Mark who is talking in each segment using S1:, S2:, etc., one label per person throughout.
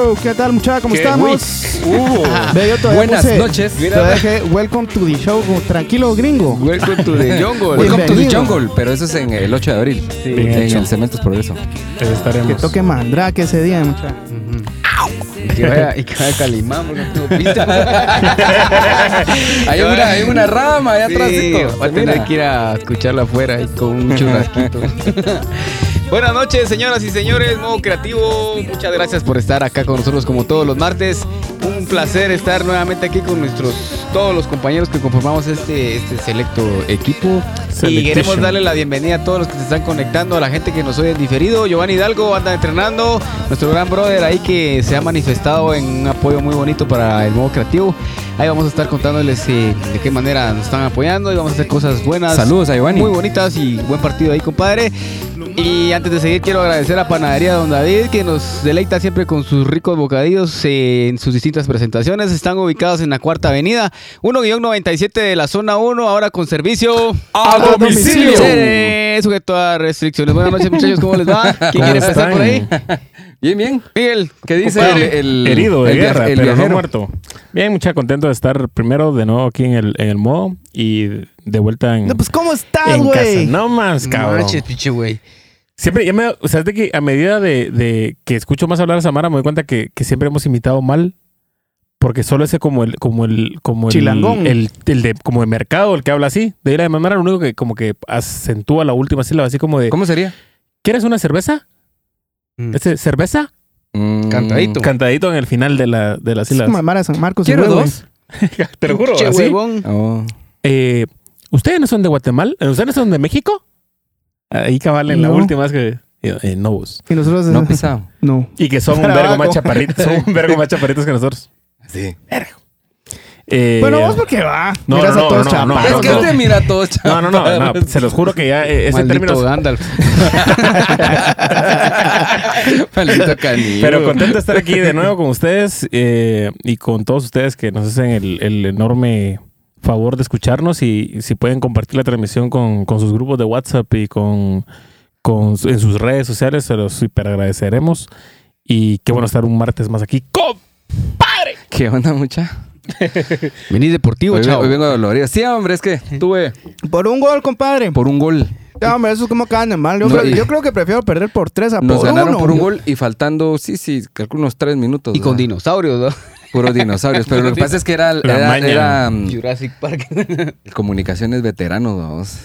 S1: Hello, ¿qué tal muchachos? ¿Cómo
S2: ¿Qué?
S1: estamos?
S2: Uh,
S1: Ve, yo todavía
S2: buenas
S1: puse-
S2: noches.
S1: todavía welcome to the show, como, tranquilo gringo.
S2: Welcome to the jungle.
S1: Welcome to the
S2: jungle. Pero eso es en el 8 de abril.
S3: Bien
S2: en
S3: hecho.
S2: el Cementos Progreso.
S3: Ahí estaremos.
S1: Que toque mandrake ese día, muchachos.
S2: Y que vaya, y que vaya Calimán, porque no tengo pista. hay, una, hay una rama allá atrás.
S4: va a tener que ir a escucharla afuera ahí con un churrasquito. Buenas noches, señoras y señores, modo creativo. Muchas gracias por estar acá con nosotros como todos los martes. Un placer estar nuevamente aquí con nuestros todos los compañeros que conformamos este, este selecto equipo. Y queremos darle la bienvenida a todos los que se están conectando, a la gente que nos oye en diferido. Giovanni Hidalgo anda entrenando, nuestro gran brother ahí que se ha manifestado en un apoyo muy bonito para el modo creativo. Ahí vamos a estar contándoles eh, de qué manera nos están apoyando y vamos a hacer cosas buenas.
S2: Saludos a Giovanni.
S4: Muy bonitas y buen partido ahí, compadre. Y antes de seguir, quiero agradecer a Panadería Don David, que nos deleita siempre con sus ricos bocadillos eh, en sus distintas presentaciones. Están ubicados en la Cuarta Avenida, 1-97 de la Zona 1, ahora con servicio
S2: ¡A
S1: domicilio!
S4: Sujeto a restricciones. Buenas noches, muchachos, ¿cómo les va? ¿Quién
S3: ¿Cómo
S4: quiere empezar por ahí?
S2: Bien, bien.
S4: Miguel.
S2: ¿Qué dice
S4: Compadre.
S2: el, el-
S3: Herido de
S2: el
S3: guerra,
S2: el
S3: pero no muerto. Bien, mucha contento de estar primero de nuevo aquí en el, en el modo y de vuelta en,
S1: No, pues, ¿cómo estás,
S3: en casa.
S1: güey?
S3: No más, cabrón.
S4: Manches, pinche güey.
S3: Siempre, ya me, o sea, es de que a medida de, de que escucho más hablar a Samara, me doy cuenta que, que siempre hemos imitado mal. Porque solo ese como el, como el, como el,
S1: Chilangón.
S3: el, el de, como de mercado, el que habla así. De ir a Samara, lo único que como que acentúa la última sílaba, así como de
S2: ¿Cómo sería?
S3: ¿Quieres una cerveza?
S4: Mm.
S3: ¿Ese, ¿Cerveza?
S2: Mm,
S4: Cantadito.
S3: Cantadito en el final de la, de la
S1: Es
S3: sílaba.
S1: Mara San Marcos. y
S2: ¿Quiero dos?
S3: Te lo juro,
S4: Pinche
S3: así.
S4: huevón.
S2: Oh.
S3: Eh, ¿Ustedes no son de Guatemala? ¿Ustedes no son de México? Ahí cabal en la
S1: No.
S3: última es que... eh, no vos.
S1: güey. Y nosotros...
S2: No pisado.
S1: No.
S3: Y que son un vergo más chaparritos. Son un vergo más chaparritos que nosotros.
S2: Sí.
S3: Eh,
S1: Bueno, vos porque va.
S3: no,
S1: Miras
S3: no,
S1: a todos
S3: no, no, no.
S1: chaparros.
S2: es que este mira todo
S3: no, no, no, no, Se los juro que ya eh, ese
S4: Maldito
S3: término...
S4: Gandalf.
S2: Maldito canillo.
S3: Pero contento de estar aquí de nuevo con ustedes eh, y con todos ustedes que nos hacen el, el enorme favor de escucharnos y si pueden compartir la transmisión con, con sus grupos de WhatsApp y con, con en sus redes sociales, se los super agradeceremos. Y qué bueno estar un martes más aquí. ¡Compadre!
S2: ¿Qué onda, mucha?
S4: Venís deportivo,
S2: Hoy,
S4: chavo.
S2: hoy vengo dolorido. Sí, hombre, es que tuve
S1: Por un gol, compadre.
S2: por un gol.
S1: Ya, hombre, eso es como caen de mal. Yo,
S2: No,
S1: creo,
S2: y-
S1: yo creo que prefiero perder por tres a
S2: Nos
S1: por
S2: ganaron
S1: uno.
S2: por un gol y faltando, sí, sí, calculo unos tres minutos.
S4: Y con dinosaurios, ¿no?
S2: Puros dinosaurios. Pero lo que pasa es que era, era, era, mm,
S4: Jurassic Park.
S2: comunicaciones veteranos, vamos.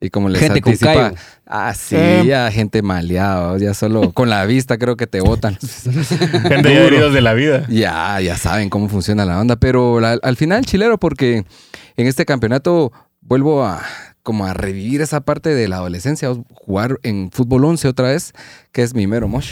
S2: Y como les
S4: Gente
S2: anticipa, ah, sí,
S1: Eh.
S2: ya gente maleada, vamos, ya solo con la vista creo que te botan.
S3: Gente ya heridos de la vida.
S2: ya, ya saben cómo funciona la onda, pero la- al final chilero porque en este campeonato vuelvo a como a revivir esa parte de la adolescencia, jugar en fútbol 11 otra vez, que es mi mero mosh.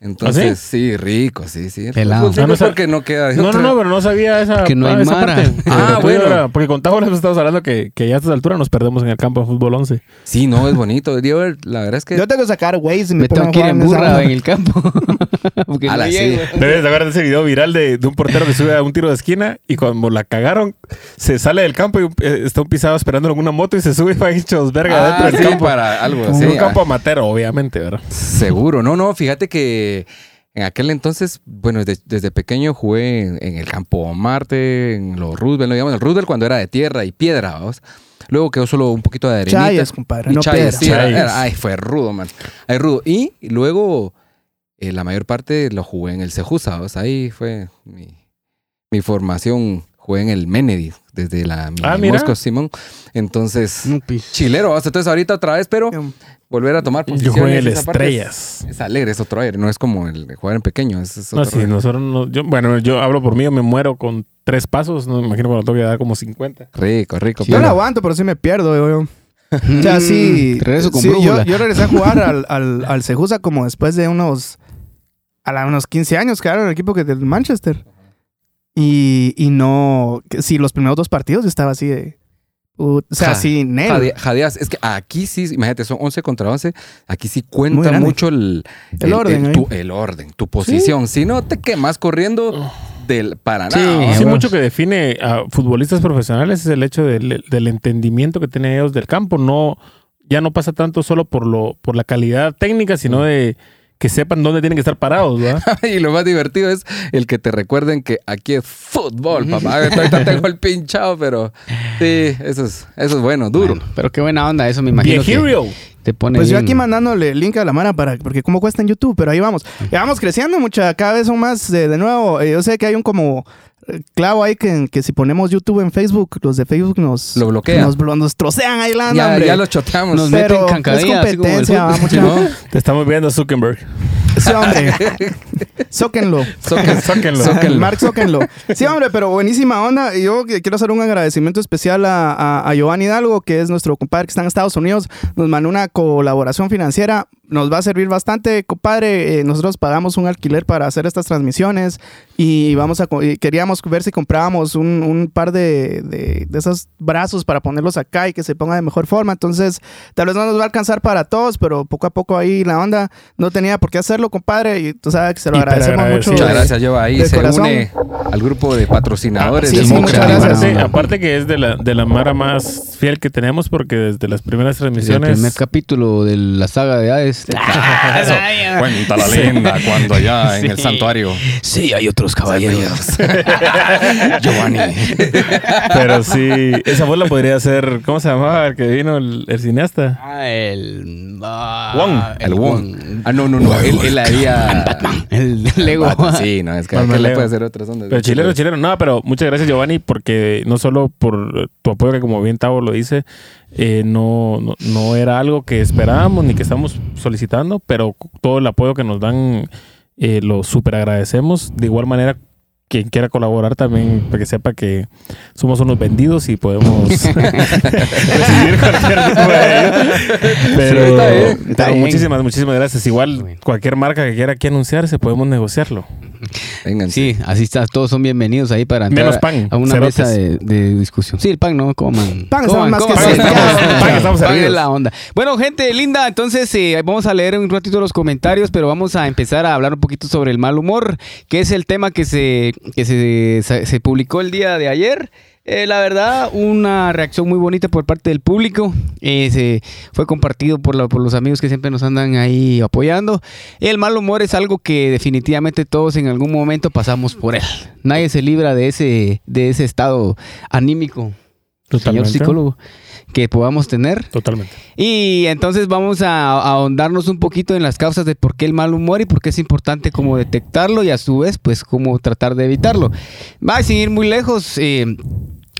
S2: Entonces, sí? rico, sí, sí.
S4: Pelado.
S2: Siempre
S3: Ah, no
S2: porque no queda
S3: No, no, no, pero no sabía esa,
S4: Que no hay
S3: esa
S4: Mara.
S3: parte.
S2: Ah, bueno.
S3: era- Porque con Tajo les estamos hablando que, que ya a estas alturas nos perdemos en el campo de fútbol 11.
S2: Sí, no, es bonito. Yo, la verdad es que
S1: Yo tengo que sacar Waze y me,
S4: Me tengo
S1: a
S4: que ir en burra en el campo. Porque
S2: Ala,
S4: no
S2: sí.
S4: llego.
S3: Debes de ese video viral de, de un portero que sube a un tiro de esquina y cuando la cagaron, se sale del campo y eh, está un pisado esperando en una moto y se sube y va hechos verga
S2: Ah,
S3: dentro del
S2: sí,
S3: campo.
S2: para algo
S3: En
S2: así.
S3: un
S2: ah.
S3: campo amateur, obviamente, ¿verdad?
S2: Seguro, no, no, fíjate que en aquel entonces, bueno, desde, desde pequeño jugué en, en el campo Marte, en los Roosevelt, lo llamamos el Roosevelt cuando era de tierra y piedra, vamos. Luego quedó solo un poquito de arenita.
S1: Chayas, compadre,
S2: Y
S1: no
S2: chayas,
S1: piedra.
S2: sí, era-
S3: Chayas.
S2: era- ay, fue rudo, man. Ay, rudo. Y luego eh, la mayor parte lo jugué en el Cejusa, ¿vamos? Ahí fue mi, mi formación. Jugué en el Menedy, desde la
S3: Ah.
S2: Moscos Simón. Entonces, chilero. Entonces ahorita otra vez, pero volver a tomar
S3: Yo
S2: posiciones.
S3: jugué el
S2: esa parte es-
S3: Estrellas.
S2: es alegre, es otro aire, no es como el de jugar en pequeño. Es, es
S3: No,
S2: otro
S3: sí,
S2: rollo.
S3: nosotros no, yo, bueno, yo hablo por mí, yo me muero con tres pasos, no me imagino cuando tengo que dar como 50.
S2: Rico, rico.
S1: Yo la aguanto, pero sí me pierdo, yo. yo. O sea, sí.
S4: Regreso con
S1: sí, yo, yo regresé a jugar al, al, al Cejusa como después de unos. A la- unos 15 años, que era el equipo que del Manchester. Y, y no. Sí, los primeros dos partidos yo estaba así de. Uh, o sea,
S2: Ja-
S1: sí, Nel.
S2: Jade- jadeas. Es que aquí sí, imagínate, son 11 contra 11. Aquí sí cuenta mucho el,
S1: El orden ahí.
S2: tu, el orden, tu posición. Si no te quemas corriendo del, para
S4: Sí,
S2: nada.
S3: Sí,
S4: bueno.
S3: mucho que define a futbolistas profesionales es el hecho del, del entendimiento que tienen ellos del campo. No, ya no pasa tanto solo por lo, por la calidad técnica, sino de que sepan dónde tienen que estar parados, ¿verdad?
S2: y lo más divertido es el que te recuerden que aquí es fútbol, papá. Ahorita tengo el pinchado, pero sí, eso es, eso es bueno, duro.
S4: Bueno, pero qué buena onda, eso me imagino. que
S3: Viejirio.
S4: te pone
S1: Pues yo aquí mandándole el link a la Mara para, porque cómo cuesta en YouTube, pero ahí vamos. Ya vamos creciendo mucha, cada vez son más eh, de nuevo. eh, yo sé que hay un como clavo ahí que, que si ponemos YouTube en Facebook, los de Facebook nos
S2: Lo bloquean.
S1: Nos, nos trocean ahí la
S2: Ya,
S1: hombre.
S2: ya lo choteamos.
S4: Nos
S1: pero
S4: meten
S1: es
S4: cancadilla, así como el
S1: competencia, va, mucha.
S2: ¿no?
S3: Te estamos viendo Zuckerberg.
S1: Sí, hombre. Zóquenlo.
S3: Zóquenlo.
S2: Zóquenlo.
S1: Mark Zóquenlo. Sí, hombre, pero buenísima onda. Yo quiero hacer un agradecimiento especial a, a, a Giovanni Hidalgo, que es nuestro compadre que está en Estados Unidos. Nos mandó una colaboración financiera. Nos va a servir bastante, compadre. Eh, nosotros pagamos un alquiler para hacer estas transmisiones y vamos a y queríamos ver si comprábamos un, un par de, de, de esos brazos para ponerlos acá y que se ponga de mejor forma. Entonces, tal vez no nos va a alcanzar para todos, pero poco a poco ahí la onda no tenía por qué hacerlo, compadre. Y tú sabes que se lo
S3: Hiper
S1: agradecemos mucho.
S2: Muchas gracias, Lleva ahí.
S1: de
S2: Se
S1: corazón.
S2: une al grupo de patrocinadores
S1: Sí,
S2: del
S1: sí,
S2: Creativo.
S1: gracias.
S3: Aparte, aparte que es de la, de la Mara más fiel que tenemos porque desde las primeras
S4: Desde el
S3: transmisiones...
S4: primer capítulo de la saga de Hades.
S2: Cuenta la leyenda cuando allá en el
S4: Sí.
S2: santuario.
S4: Sí, hay otros caballeros.
S2: Giovanni.
S3: Pero sí, esa voz la podría hacer... ¿Cómo se llamaba el que vino el, el cineasta?
S4: Ah, el. ah,
S3: Wong.
S2: El Wong. Ah, no, no, no. Él, haría.
S4: El Lego.
S2: Batman, Sí, no, es que
S3: Batman
S2: le puede hacer otras ondas.
S3: Pero chileno, chileno. No, pero muchas gracias Giovanni porque no solo por tu apoyo, que como bien Tavo lo dice, eh, no, no, no era algo que esperábamos ni que estamos solicitando, pero todo el apoyo que nos dan eh, lo súper agradecemos. De igual manera, quien quiera colaborar también, para que sepa que somos unos vendidos y podemos recibir cualquier tipo de. Pero,
S2: Sí, está bien,
S4: está
S3: pero
S4: bien.
S3: muchísimas, muchísimas gracias. Igual, cualquier marca que quiera aquí anunciarse, podemos negociarlo.
S2: Vengan.
S4: Sí, así está. Todos son bienvenidos ahí para entrar
S3: Menos pan,
S4: a una
S3: cerotes.
S4: mesa de, de discusión. Sí, el pan no, coman.
S1: Pan
S4: coman,
S1: más que
S4: coman.
S3: Pan estamos
S4: Pan es la onda. Bueno, gente linda, entonces eh, vamos a leer un ratito los comentarios, pero vamos a empezar a hablar un poquito sobre el mal humor, que es el tema que se, que se, se- publicó el día de ayer. Eh, la verdad, una reacción muy bonita por parte del público. Se fue compartido por, la- por los amigos que siempre nos andan ahí apoyando. El mal humor es algo que definitivamente todos en algún momento pasamos por él. Nadie se libra de ese, de ese estado anímico, señor
S3: Totalmente.
S4: psicólogo, que podamos tener.
S3: Totalmente.
S4: Y entonces vamos a, a ahondarnos un poquito en las causas de por qué el mal humor y por qué es importante como detectarlo y a su vez pues cómo tratar de evitarlo. Va sin ir muy lejos. eh,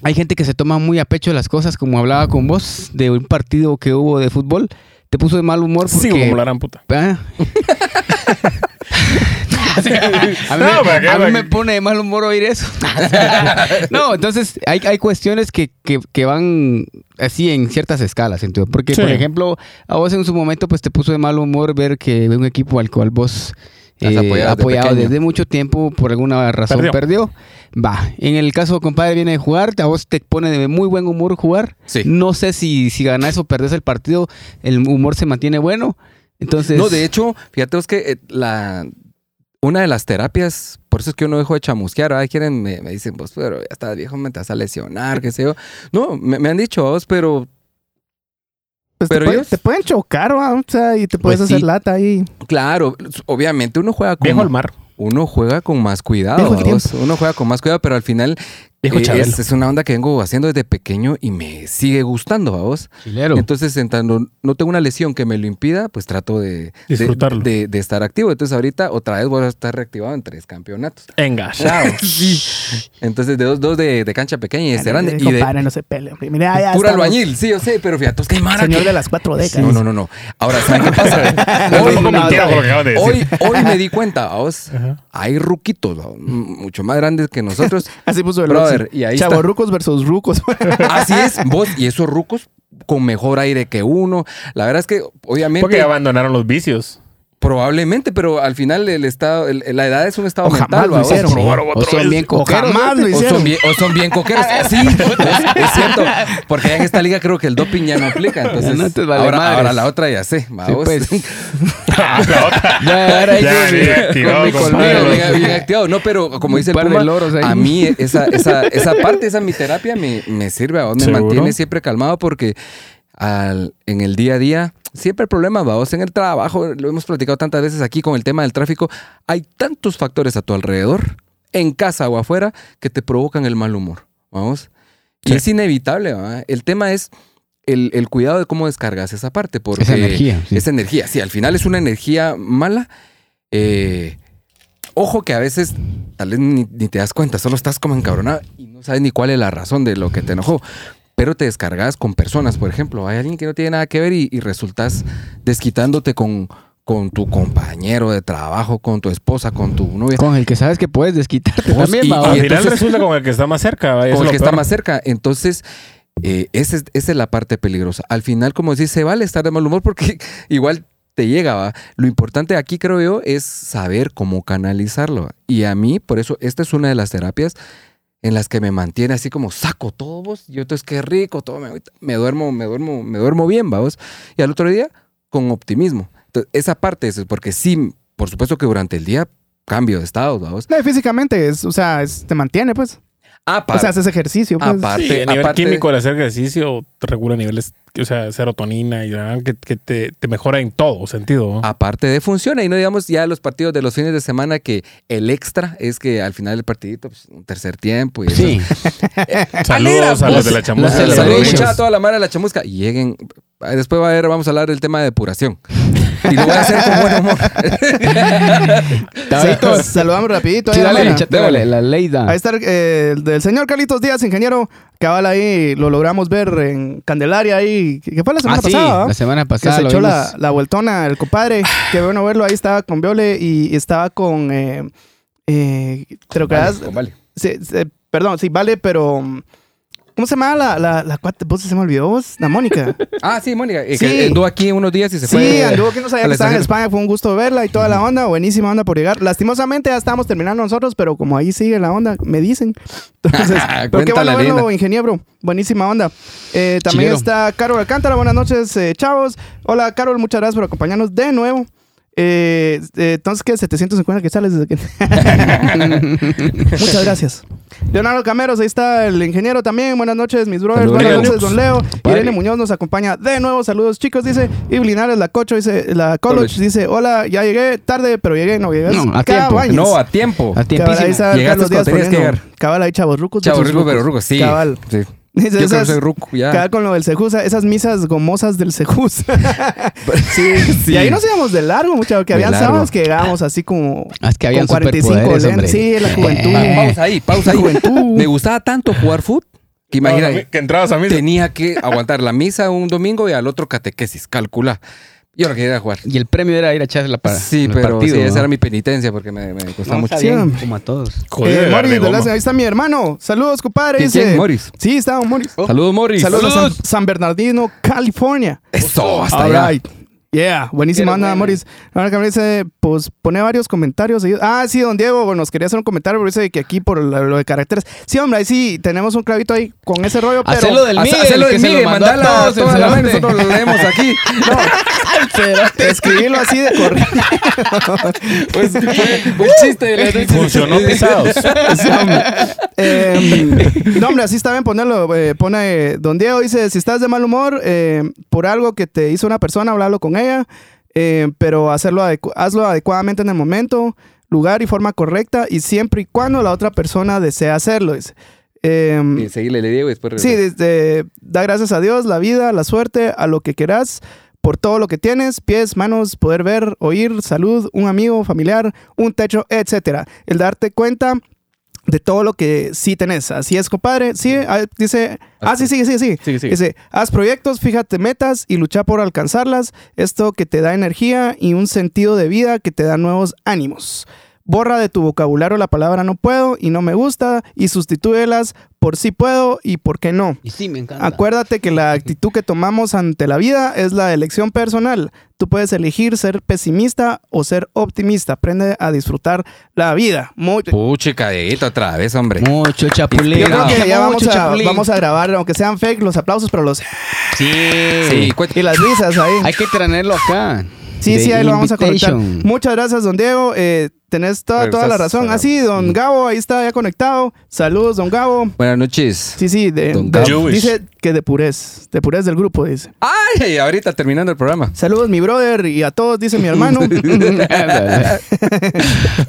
S4: hay gente que se toma muy a pecho las cosas, como hablaba con vos de un partido que hubo de fútbol. Te puso de mal humor porque...
S3: Sigo como la gran puta.
S4: Ah. a mí,
S3: No,
S4: me, pone de mal humor oír eso. no, entonces hay, hay cuestiones que, que- que van así en ciertas escalas. entiendo. Porque,
S3: Sí.
S4: por ejemplo, a vos en su momento pues te puso de mal humor ver que un equipo al cual vos
S2: Has
S4: eh,
S2: apoyado
S4: desde mucho tiempo por alguna razón
S3: Perdió.
S4: Va, en el caso compadre viene de jugar, a vos te pone de muy buen humor jugar.
S2: Sí.
S4: No sé si, si ganás o perdés el partido, el humor se mantiene bueno. Entonces,
S2: No, de hecho, fíjate vos que eh, la, una de las terapias, por eso es que yo no dejo de chamusquear. Ahora quieren, me, me dicen, pues, pero ya estás viejo, me te vas a lesionar, qué sé yo. No, me, me han dicho vos, pero
S1: Pues
S2: Pero
S1: te, puede-
S2: ellos-
S1: te pueden chocar, ¿va? o sea, y te puedes
S2: Pues
S1: hacer
S2: sí.
S1: lata ahí.
S2: claro, obviamente uno juega con,
S3: Viejo al mar.
S2: uno juega con más cuidado. Uno juega con más cuidado, pero al final
S3: Viejo
S2: eh, es, es una onda que vengo haciendo desde pequeño y me sigue gustando a vos.
S4: chilero.
S2: Entonces, en tanto no tengo una lesión que me lo impida, pues trato de, de-
S3: Disfrutarlo.
S2: De, de estar activo. Entonces, ahorita otra vez voy a estar reactivado en tres campeonatos.
S3: Engachado.
S2: Entonces, de dos, dos de, de cancha pequeña y este grande. Y de
S1: no se pele. hombre. Mira, ya
S2: pura albañil, sí, yo sé, pero fíjate, es que mara
S1: Señor
S2: que-
S1: de las cuatro décadas.
S2: No, no, no, no. Ahora, ¿saben qué pasa?
S3: No,
S2: hoy,
S3: no, no, de
S2: hoy, hoy me di cuenta, vos,
S3: Ajá.
S2: hay ruquitos, mucho más grandes que nosotros.
S1: Así puso el
S2: Brother,
S1: Oxy.
S2: y ahí está.
S1: Chavorrucos versus rucos.
S2: Así es, vos, y esos rucos con mejor aire que uno. La verdad es que, obviamente,
S3: Porque ya abandonaron los vicios.
S2: probablemente, pero al final el estado, el- la edad es un estado
S1: O jamás
S2: mental,
S1: lo hicieron.
S4: O son bien
S1: O
S4: coqueros.
S1: jamás lo
S2: O son, bien, o son bien coqueros. Sí, es, es cierto. Porque en esta liga creo que el doping ya no aplica. Entonces,
S4: No te vale
S2: ahora, ahora la otra ya sé. ¿va
S4: Sí, pues. Ya,
S3: Ya, bien activado,
S4: con mi
S3: compadre.
S4: colmillo.
S2: Bien, bien- bien activado. No, pero como dice el Puma, a mí esa, esa, esa parte, esa mi terapia me, me sirve, a vos, me
S3: ¿Seguro?
S2: mantiene siempre calmado porque al, en el día a día siempre el problema, vamos, en el trabajo, lo hemos platicado tantas veces aquí con el tema del tráfico, hay tantos factores a tu alrededor, en casa o afuera, que te provocan el mal humor, vamos. Y
S3: Sí.
S2: es inevitable, ¿va? El tema es el, el cuidado de cómo descargas esa parte, porque
S4: Esa energía. sí.
S2: esa energía, sí, al final es una energía mala. eh, ojo que a veces tal vez ni, ni te das cuenta, solo estás como encabronado y no sabes ni cuál es la razón de lo que te enojó. Pero te descargas con personas, por ejemplo. Hay alguien que no tiene nada que ver y, y resultas desquitándote con, con tu compañero de trabajo, con tu esposa, con tu novia.
S4: Con el que sabes que puedes desquitarte
S2: Vos,
S4: también,
S2: y- y.
S3: Al final
S2: entonces-
S3: resulta con el que está más cerca.
S2: con el que está más cerca. Entonces, eh, esa, es, la parte peligrosa. Al final, como decís, se vale estar de mal humor porque igual te llega, ¿va? Lo importante aquí, creo yo, es saber cómo canalizarlo. Y a mí, por eso, esta es una de las terapias en las que me mantiene así como saco todo vos. Yo entonces qué rico, todo me, duermo, me duermo, me duermo bien, vamos. Y al otro día, con optimismo. Entonces, esa parte es porque sí, por supuesto que durante el día cambio de estado, vamos.
S1: No, físicamente, es, o sea, te mantiene, pues. O sea, haces ejercicio, pues.
S2: aparte,
S3: Sí, a nivel
S2: aparte-
S3: químico, el hacer ejercicio te regula niveles, o sea, serotonina y que, que te, te mejora en todo sentido. ¿no?
S2: aparte de funciona y no digamos ya los partidos de los fines de semana que el extra es que al final del partidito pues, un tercer tiempo y
S4: Sí.
S3: Saludos a los de la chamusca.
S2: Saludos a toda la mara de la chamusca y lleguen después va a haber vamos a hablar del tema de depuración y lo voy a hacer con buen humor
S1: saludamos rapidito.
S4: Sí,
S1: ahí,
S4: dale, dale, la Leida.
S1: Ahí está el, eh, el del señor Carlitos Díaz, ingeniero. Cabal ahí, lo logramos ver en Candelaria ahí. que fue la semana
S4: Ah, sí,
S1: pasada?
S4: la semana
S1: Que
S4: pasada
S1: se
S4: lo
S1: echó la, la vueltona, el compadre. Qué bueno verlo. Ahí estaba con Viole y estaba con. Eh, eh, te lo quedas-
S2: Vale, vale.
S1: sí, sí, perdón, sí, vale, pero. ¿Cómo se llama la, la, la cuate? ¿Vos se me olvidó? vos? La Mónica.
S2: ah sí Mónica
S1: Sí.
S2: que anduvo aquí unos días y se
S1: Sí,
S2: fue
S1: anduvo que no sabía que estaba en. España. Fue un gusto verla y toda la onda. Buenísima onda por llegar. Lastimosamente ya estábamos terminando nosotros, pero como ahí sigue la onda, me dicen. Entonces, pero qué bueno verlo,
S2: Elena.
S1: ingeniero. Buenísima onda. Eh, también está Carol Alcántara. Buenas noches, eh, chavos. Hola, Carol. Muchas gracias por acompañarnos de nuevo. Eh, eh, entonces, ¿qué? 750 que sales desde que... Muchas gracias. Leonardo Cameros, ahí está el ingeniero también. Buenas noches, mis brothers.
S2: Saludos,
S1: Buenas noches, don Leo. Irene Muñoz nos acompaña de nuevo. Saludos, chicos, dice. Y Linares, la Cocho, dice, la
S2: College.
S1: dice, hola, ya llegué tarde, pero llegué, no llegué.
S4: No, a tiempo.
S2: no a tiempo
S4: A
S1: Cabal, ahí está
S2: Llegaste
S1: Carlos Díaz
S2: que llegar.
S1: Cabal, ahí chavos rucos.
S2: chavo
S1: versus
S2: rico pero
S1: rucos.
S2: ruco sí
S1: Cabal.
S2: sí
S1: Dice,
S2: yo creo que
S1: esas-
S2: soy ruco ya
S1: Cabal con lo del Sejusa, esas misas gomosas del Sejus. sí,
S2: Sí.
S1: Y ahí nos íbamos de largo, mucho, que habían sábados que llegábamos así como
S4: Ah, es que habían
S1: con 45
S4: superpoderes,
S1: len-
S4: hombre.
S1: Sí, la juventud.
S2: Pa- pausa ahí pausa ahí
S1: Juventud.
S2: me gustaba tanto jugar fútbol que imagina
S3: que entrabas a mí.
S2: tenía que aguantar la misa un domingo y al otro catequesis, calcula. Yo no quería jugar.
S4: Y el premio era ir a echarse la para.
S2: sí,
S4: el
S2: pero
S4: partido,
S2: sí, esa era mi penitencia porque me, me costaba
S4: No,
S2: mucho.
S4: está bien,
S1: hombre.
S4: como a todos.
S3: Jodido
S1: Eh, Moris, de ahí está mi hermano. Saludos, compadre.
S2: ¿Quién? Moris.
S1: Sí, está Moris.
S2: Saludos, Morris.
S1: Saludos, a San, San Bernardino, California.
S2: Eso, hasta
S1: All
S2: allá.
S1: right. Yeah, buenísima onda,
S2: ver.
S1: Moris. Ahora que me dice, pues pone varios comentarios. Ah, sí, don Diego, bueno, nos quería hacer un comentario, pero dice que aquí por lo, lo de caracteres. Sí, hombre, ahí sí tenemos un clavito ahí con ese rollo, pero.
S4: Hacelo del Miguel,
S2: Hacelo del Miguel,
S4: a
S2: mandala toda la vez, nosotros lo leemos aquí.
S1: Escribirlo así de corrido.
S2: Pues fue chiste de la noche.
S3: Funcionó pisados.
S1: Sí, hombre. Eh, no, hombre, así está bien ponerlo. eh, pone, eh, don Diego dice, si estás de mal humor eh, por algo que te hizo una persona, hablarlo con ella, eh, pero hacerlo adecu- hazlo adecuadamente en el momento, lugar y forma correcta y siempre y cuando la otra persona desea hacerlo. Eh,
S2: Sí, seguirle le digo y después
S1: Sí, desde, da gracias a Dios, la vida, la suerte, a lo que quieras, por todo lo que tienes, pies, manos, poder ver, oír, salud, un amigo, familiar, un techo, etcétera. El darte cuenta de todo lo que sí tenés. Así es, compadre. Sí, ah, dice, ah, sí, sí, sí, sí.
S3: Sigue, sigue.
S1: Dice, haz proyectos, fíjate metas y lucha por alcanzarlas. Esto que te da energía y un sentido de vida que te da nuevos ánimos. Borra de tu vocabulario la palabra no puedo y no me gusta y sustitúyelas por sí puedo y por qué no.
S4: Y sí, me encanta.
S1: Acuérdate que la actitud que tomamos ante la vida es la elección personal. Tú puedes elegir ser pesimista o ser optimista. Aprende a disfrutar la vida. Muy-
S2: Puche, cadito otra vez, hombre.
S4: Mucho chapulín.
S1: Yo creo que ya vamos a,
S4: chapulín.
S1: vamos a grabar, aunque sean fake, los aplausos, pero los
S4: Sí.
S2: Sí,
S1: y las risas ahí.
S4: Hay que tenerlo acá.
S1: Sí, sí, ahí lo vamos a conectar. Muchas gracias, don Diego. Eh, tenés toda, toda la razón. Ah, sí, don Gabo, ahí está ya conectado. Saludos, don Gabo.
S2: Buenas noches.
S1: Sí, sí, de,
S2: Don
S1: de- dice que de purez. De purez del grupo, dice.
S2: Ay, ahorita terminando el programa.
S1: Saludos, mi brother, y a todos, dice mi hermano.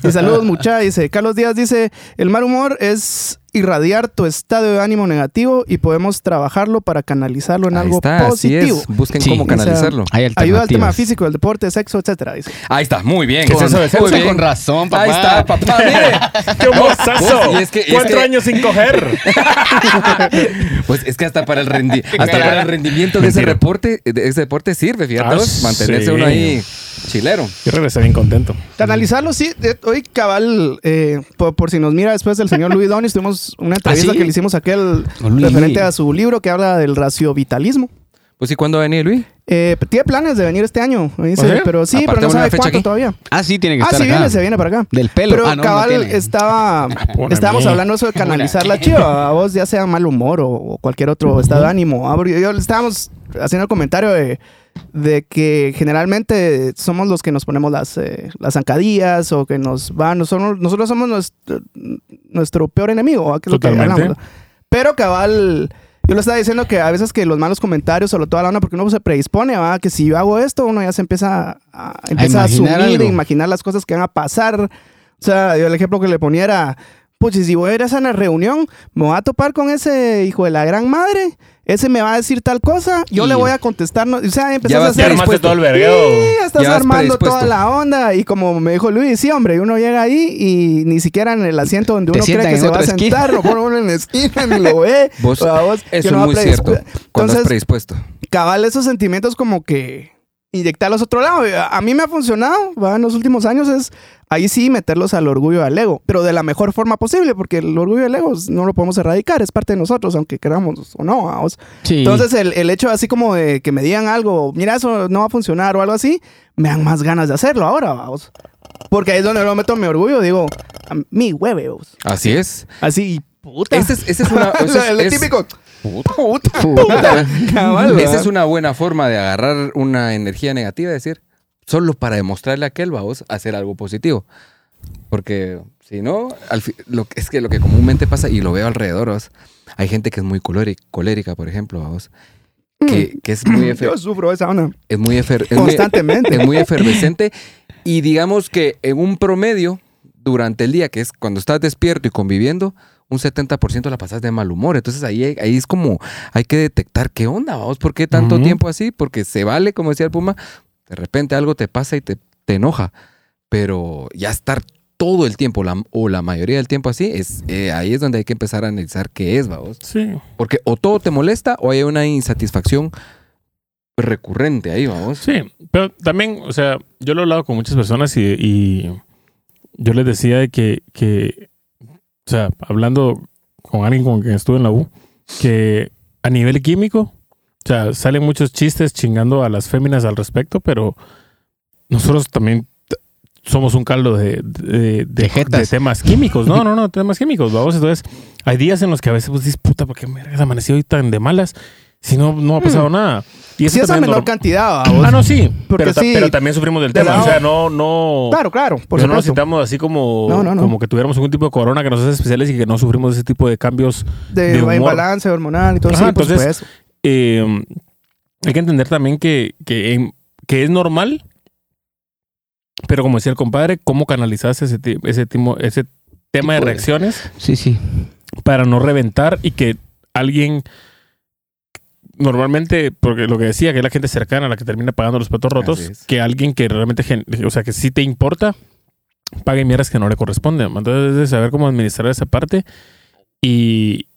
S1: y saludos, mucha. Dice Carlos Díaz, dice: El mal humor es irradiar tu estado de ánimo negativo y podemos trabajarlo para canalizarlo en
S2: Ahí
S1: algo
S2: está, así
S1: positivo.
S2: es. Busquen
S4: Sí.
S2: cómo
S1: O sea,
S2: canalizarlo.
S4: Hay
S1: Ayuda al tema físico, el deporte, sexo, etcétera. Dice.
S2: Ahí está, muy bien.
S3: ¿Qué es eso de
S2: Muy
S3: sexo?
S2: bien.
S4: Con razón, papá.
S2: Ahí está, papá, mire.
S3: ¡Qué mozazo!
S2: Y es que- es
S3: Cuatro
S2: que-
S3: años sin coger.
S2: Pues es que hasta para el, rendi- hasta para el rendimiento de ese, reporte, de ese deporte sirve, fíjate
S3: Ah,
S2: mantenerse
S3: sí.
S2: uno ahí chilero.
S3: Yo regresé bien contento.
S1: Canalizarlo, sí. Hoy, cabal, eh, por, por si nos mira después del señor Luis Donis, tuvimos una entrevista
S4: ¿Ah, sí?
S1: que le hicimos a aquel
S4: Luis.
S1: referente a su libro que habla del raciovitalismo.
S2: Pues, ¿y cuándo va a venir, Luis?
S1: Eh, tiene planes de venir este año, me dice,
S3: ¿Ah, sí?
S1: pero sí, pero no sabe cuánto
S2: aquí.
S1: todavía.
S4: Ah, sí, tiene que
S1: Ah,
S4: estar
S1: sí
S4: acá.
S1: viene, se viene para acá.
S4: Del pelo.
S1: Pero
S4: Ah, no, no
S1: cabal
S4: tiene.
S1: estaba, estábamos hablando eso de canalizar la chiva, a vos ya sea mal humor o, o cualquier otro estado de ánimo. Ah, Yo le estábamos haciendo el comentario de, de que generalmente somos los que nos ponemos las, eh, las zancadillas o que nos van, nosotros, nosotros somos nuestro, nuestro peor enemigo, que es lo que hablamos. Pero cabal, yo le estaba diciendo que a veces que los malos comentarios, sobre todo la onda, porque uno se predispone, ¿va? que si yo hago esto, uno ya se empieza a, empieza a,
S4: imaginar
S1: asumir,
S4: algo.
S1: imaginar las cosas que van a pasar. O sea, yo el ejemplo que le ponía era, pues si voy a ir a esa reunión, me voy a topar con ese hijo de la gran madre, ese me va a decir tal cosa, yo
S4: Y-
S1: le voy a contestar, no, o sea, empezás
S2: Ya
S1: a
S2: vas
S1: hacer...
S3: armaste todo el vergueo.
S1: Sí, estás
S2: Ya
S1: armando toda la onda y como me dijo Luis, sí, hombre, uno llega ahí y ni siquiera en el asiento donde uno cree que se va a sentar, lo pone uno en la esquina ni lo ve.
S2: Vos,
S1: O sea, vos-
S2: eso es
S1: va
S2: muy cierto. Cuando
S1: Entonces,
S2: has predispuesto.
S1: cabal esos sentimientos como que inyectarlos a otro lado. A a mí me ha funcionado ¿va? en los últimos años es ahí sí meterlos al orgullo al ego, pero de la mejor forma posible, porque el orgullo y el ego no lo podemos erradicar, es parte de nosotros, aunque queramos o no. ¿va?
S4: Sí.
S1: Entonces el, el hecho así como de que me digan algo, mira, eso no va a funcionar o algo así, me dan más ganas de hacerlo ahora, vamos. Porque ahí es donde lo meto mi orgullo, digo, mi huevos.
S2: Así es.
S1: Así, puta.
S2: Ese es, ese es una... es-
S1: el típico.
S2: Puta.
S1: Puta. Cabal,
S2: Esa es una buena forma de agarrar una energía negativa y decir, solo para demostrarle a aquel vamos a hacer algo positivo. Porque si no, al fi- lo, es que lo que comúnmente pasa, y lo veo alrededor, ¿vos? hay gente que es muy colérica, por ejemplo, ¿vos? Que, que es muy,
S1: Yo sufro esa onda.
S2: es muy, efer- es muy-
S1: Constantemente.
S2: es muy efervescente. Y digamos que en un promedio, durante el día, que es cuando estás despierto y conviviendo, un 70% la pasas de mal humor. Entonces ahí, ahí es como, hay que detectar qué onda, vamos, ¿por qué tanto tiempo así? Porque se vale, como decía el Puma, de repente algo te pasa y te, te enoja. Pero ya estar todo el tiempo la- o la mayoría del tiempo así, es, eh, ahí es donde hay que empezar a analizar qué es, vamos.
S3: Sí.
S2: Porque o todo te molesta o hay una insatisfacción recurrente ahí, vamos.
S3: Sí, pero también, o sea, yo lo he hablado con muchas personas y, y yo les decía de que, que, o sea, hablando con alguien con quien estuve en la U, que a nivel químico, o sea, salen muchos chistes chingando a las féminas al respecto, pero nosotros también somos un caldo de, de, temas químicos. No, no, no, temas químicos, vamos. Entonces, hay días en los que a veces vos dices, puta, ¿por qué me has amanecido hoy tan de malas? Si no, no ha pasado nada. Y eso
S1: Si es a menor cantidad, ¿va, vos?
S3: Ah, no, sí. Pero, ta-
S1: sí,
S3: pero también sufrimos del
S1: de
S3: tema.
S1: la-
S3: O sea, no, no.
S1: Claro, claro, por
S3: no nos sintamos así como,
S1: No, no, no.
S3: como que tuviéramos algún tipo de corona que nos hace especiales y que no sufrimos ese tipo de cambios.
S1: De,
S3: de humor.
S1: imbalance hormonal y todo eso,
S3: entonces-
S1: supuesto.
S3: Eh, hay que entender también que, que, que es normal, pero como decía el compadre, cómo canalizas ese, ese, timo- ese tema de- reacciones
S4: Sí, sí.
S3: para no reventar y que alguien normalmente, porque lo que decía, que es la gente cercana a la que termina pagando los platos rotos,
S2: es.
S3: que alguien que realmente, o sea, que sí te importa, pague mierdas que no le corresponden. Entonces, es de saber cómo administrar esa parte y,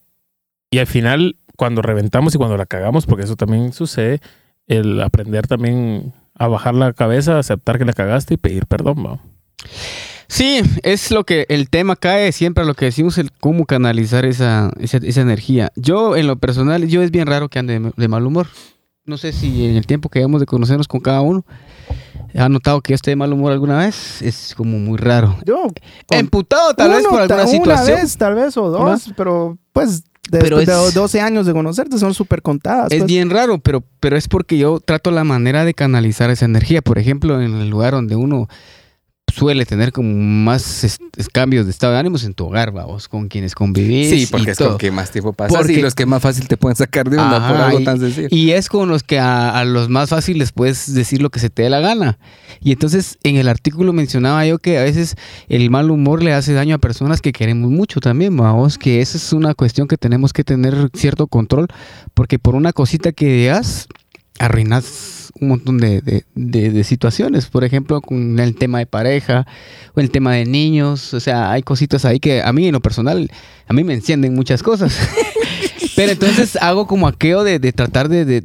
S3: y al final, cuando reventamos y cuando la cagamos, porque eso también sucede, el aprender también a bajar la cabeza, aceptar que la cagaste y pedir perdón, ¿va?
S4: Sí, es lo que el tema cae siempre a lo que decimos, el cómo canalizar esa, esa, esa energía. Yo, en lo personal, yo es bien raro que ande de, de mal humor. No sé si en el tiempo que llevamos de conocernos con cada uno, ha notado que yo esté de mal humor alguna vez. Es como muy raro.
S1: Yo,
S4: Emputado tal vez por alguna
S1: ta-
S4: situación.
S1: Una vez, tal vez, o dos, pero pues
S4: Pero
S1: después de
S4: es-
S1: 12 años de conocerte, son súper contadas.
S4: Es
S1: pues.
S4: bien raro, pero, pero es porque yo trato la manera de canalizar esa energía. Por ejemplo, en el lugar donde uno suele tener como más cambios de estado de ánimos en tu hogar, vamos, con quienes convivís.
S2: Sí, porque
S4: y
S2: es
S4: todo.
S2: con que más tiempo pasas
S4: Porque-
S2: y los que más fácil te pueden sacar de onda por
S4: Ajá,
S2: algo
S4: y-
S2: tan sencillo.
S4: Y es con los que a, a los más fáciles puedes decir lo que se te dé la gana. Y entonces en el artículo mencionaba yo que a veces el mal humor le hace daño a personas que queremos mucho también, vamos, que esa es una cuestión que tenemos que tener cierto control, porque por una cosita que digas, arruinas un montón de, de- de- situaciones, por ejemplo, con el tema de pareja o el tema de niños, o sea, hay cositas ahí que a mí en lo personal, a mí me encienden muchas cosas. Pero entonces hago como aquello de, tratar de,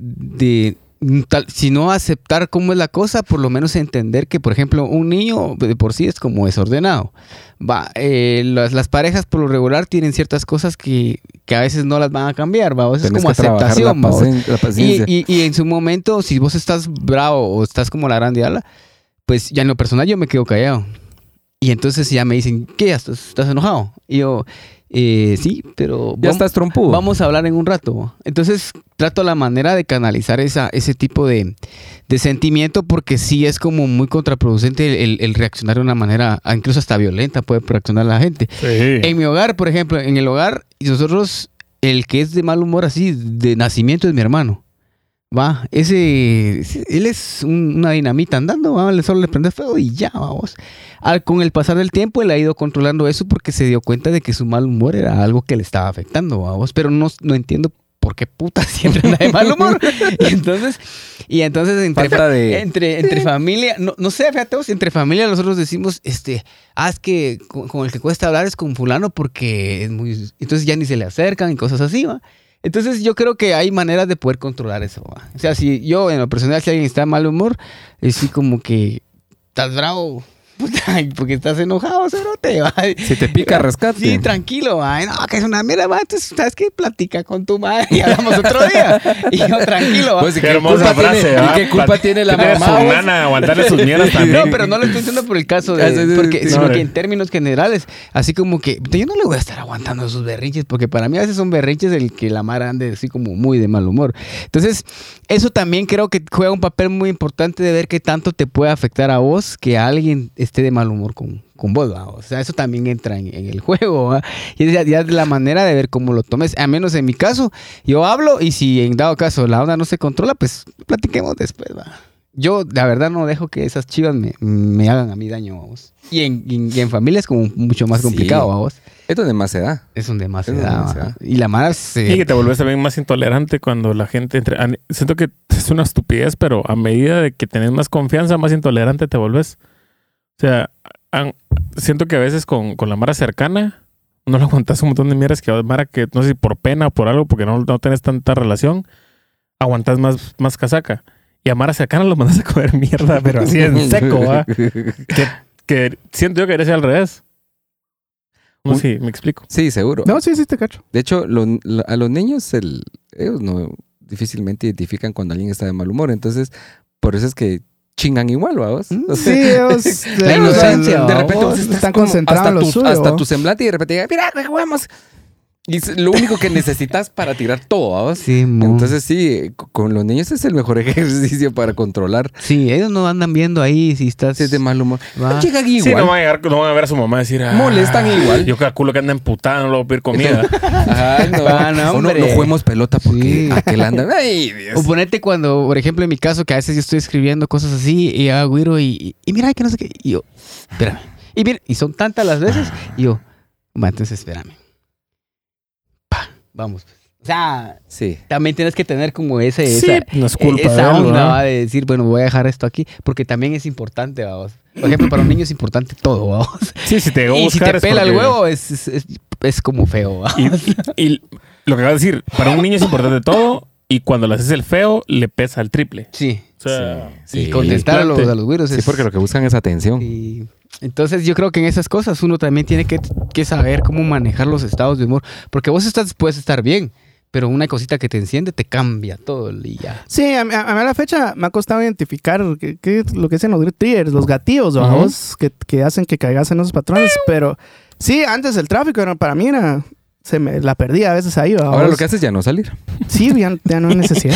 S4: tal- si no aceptar cómo es la cosa, por lo menos entender que, por ejemplo, un niño de por sí es como desordenado. Va, eh, las, las parejas por lo regular tienen ciertas cosas que, que a veces no las van a cambiar, va. Es como
S2: la,
S4: aceptación,
S2: la
S4: y- y en su momento, si vos estás bravo o estás como la grande ala, pues ya en lo personal yo me quedo callado. Y entonces ya me dicen, ¿qué? ¿Estás, estás enojado? Y yo, eh, sí, pero...
S2: ya estás trompudo.
S4: Vamos a hablar en un rato. Entonces trato la manera de canalizar esa, ese tipo de, de sentimiento porque sí es como muy contraproducente el, el reaccionar de una manera, ah, incluso hasta violenta puede reaccionar la gente. En mi hogar, por ejemplo, en el hogar, nosotros, el que es de mal humor así, de nacimiento es mi hermano. Va, ese, él es un- una dinamita andando, va, solo le prende fuego y ya, vamos. Al, con el pasar del tiempo, él ha ido controlando eso porque se dio cuenta de que su mal humor era algo que le estaba afectando, vamos. Pero no, no entiendo por qué puta siempre anda de mal humor. y entonces, y entonces entre,
S2: de-
S4: entre, entre familia, no, no sé, fíjate vos, entre familia nosotros decimos, este, ah, es que con, con el que cuesta hablar es con fulano porque es muy, entonces ya ni se le acercan y cosas así, ¿va? Entonces yo creo que hay maneras de poder controlar eso. O sea, si yo en lo personal, si alguien está de mal humor, es así como que estás bravo, puta, porque estás enojado, cerote, ¿va?
S2: Si te pica, rescate.
S4: Sí, tranquilo, ay, no, que es una mierda, va, entonces, ¿sabes qué? Platica con tu madre y hablamos otro día. Y yo, tranquilo, va.
S2: Pues, ¿y
S3: Qué
S2: qué
S3: hermosa
S2: culpa
S3: frase,
S2: tiene-
S3: ¿va?
S2: ¿Y qué culpa
S3: Pa-
S2: tiene la mamá?
S3: su
S2: vos?
S3: nana aguantarle sus mierdas también.
S4: No, pero no lo estoy diciendo por el caso
S2: Ah,
S4: de, porque,
S2: sí.
S4: sino
S3: No,
S4: que
S3: eh.
S4: en términos generales, así como que yo no le voy a estar aguantando sus berrinches, porque para mí a veces son berrinches el que la Mara ande así como muy de mal humor. Entonces, eso también creo que juega un papel muy importante de ver qué tanto te puede afectar a vos que alguien esté de mal humor con, con vos, ¿va? O sea, eso también entra en, en el juego, ¿va? Y es ya, ya de la manera de ver cómo lo tomes. A menos en mi caso, yo hablo y si en dado caso la onda no se controla, pues platiquemos después, ¿va? Yo, la verdad, no dejo que esas chivas me, me hagan a mí daño, vamos. Y en, y en- en familia es como mucho más
S2: Sí.
S4: complicado, vamos.
S2: Es donde más se da.
S4: Es donde más se
S2: Es donde
S4: da,
S2: más se.
S4: Y la Mara se...
S3: Y que te vuelves también más intolerante cuando la gente entre. Siento que es una estupidez, pero a medida de que tenés más confianza, más intolerante te volvés. O sea, an- siento que a veces con, con la Mara cercana no le aguantas un montón de mierdas que a Mara que no sé si por pena o por algo, porque no, no tenés tanta relación, aguantas más, más casaca. Y a Mara cercana los mandas a comer mierda, pero así en seco, ¿va? Que, que siento yo que debería ser al revés. No
S2: Un-
S3: sé si me explico.
S2: Sí, seguro.
S1: No, sí, sí, te cacho.
S2: De hecho, lo- lo- a los niños, el, ellos no difícilmente identifican cuando alguien está de mal humor. Entonces, por eso es que chingan igual, vamos.
S4: Mm,
S1: Sí, ellos,
S4: La inocencia,
S2: de repente
S4: vos
S2: vos estás
S1: están
S2: como
S1: concentrados
S2: hasta
S1: en lo
S2: tu,
S1: suyo,
S2: hasta tu semblante y de repente mira, jugamos. Y lo único que necesitas para tirar todo, ¿vamos?
S4: Sí, mo.
S2: Entonces sí, con los niños es el mejor ejercicio para controlar
S4: Sí, ellos no andan viendo ahí si estás...
S2: si es de mal humor.
S4: Va.
S2: Llegan igual.
S3: Sí, no van, a llegar, no van a ver a su mamá y decir, ah,
S2: Molestan igual.
S3: Yo calculo que anda emputada, no le voy a pedir comida.
S2: Ajá, no.
S4: Ah, no,
S2: O no, no juguemos pelota porque
S4: Sí.
S2: aquel anda. Ay, Dios.
S4: O ponete cuando, por ejemplo, en mi caso, que a veces yo estoy escribiendo cosas así y hago güiro y mira que no sé qué. Y yo, espérame. Y, mira, y son tantas las veces. Y yo, va, entonces espérame. Vamos. O sea,
S2: Sí.
S4: también tienes que tener como ese,
S3: Sí,
S4: esa,
S3: no es culpa
S4: esa
S3: de él,
S4: onda de decir, bueno, voy a dejar esto aquí. Porque también es importante, vamos. Por ejemplo, para un niño es importante todo, vamos.
S3: Sí, si te a
S4: Y si te
S3: es
S4: pela el huevo, es, es, es- es como feo, ¿va?
S3: Y, y lo que acabas de decir, para un niño es importante todo y cuando le haces el feo, le pesa el triple.
S4: Sí.
S3: O sea,
S2: Sí,
S4: y
S2: sí.
S4: contestar a los, a los
S2: Sí,
S4: es...
S2: porque lo que buscan es atención.
S4: Entonces yo creo que en esas cosas uno también tiene que, que saber cómo manejar los estados de humor. Porque vos estás, puedes estar bien, pero una cosita que te enciende te cambia todo el día.
S1: Sí, a, mí- a mí a la fecha me ha costado identificar qué, qué es lo que dicen los triggers, los gatillos, vamos, que, que hacen que caigas en esos patrones. Pero sí, antes el tráfico era, para mí era se me la perdí a veces ahí. ¿va
S2: Ahora lo que haces ya no salir.
S1: Sí, ya, ya no hay necesidad.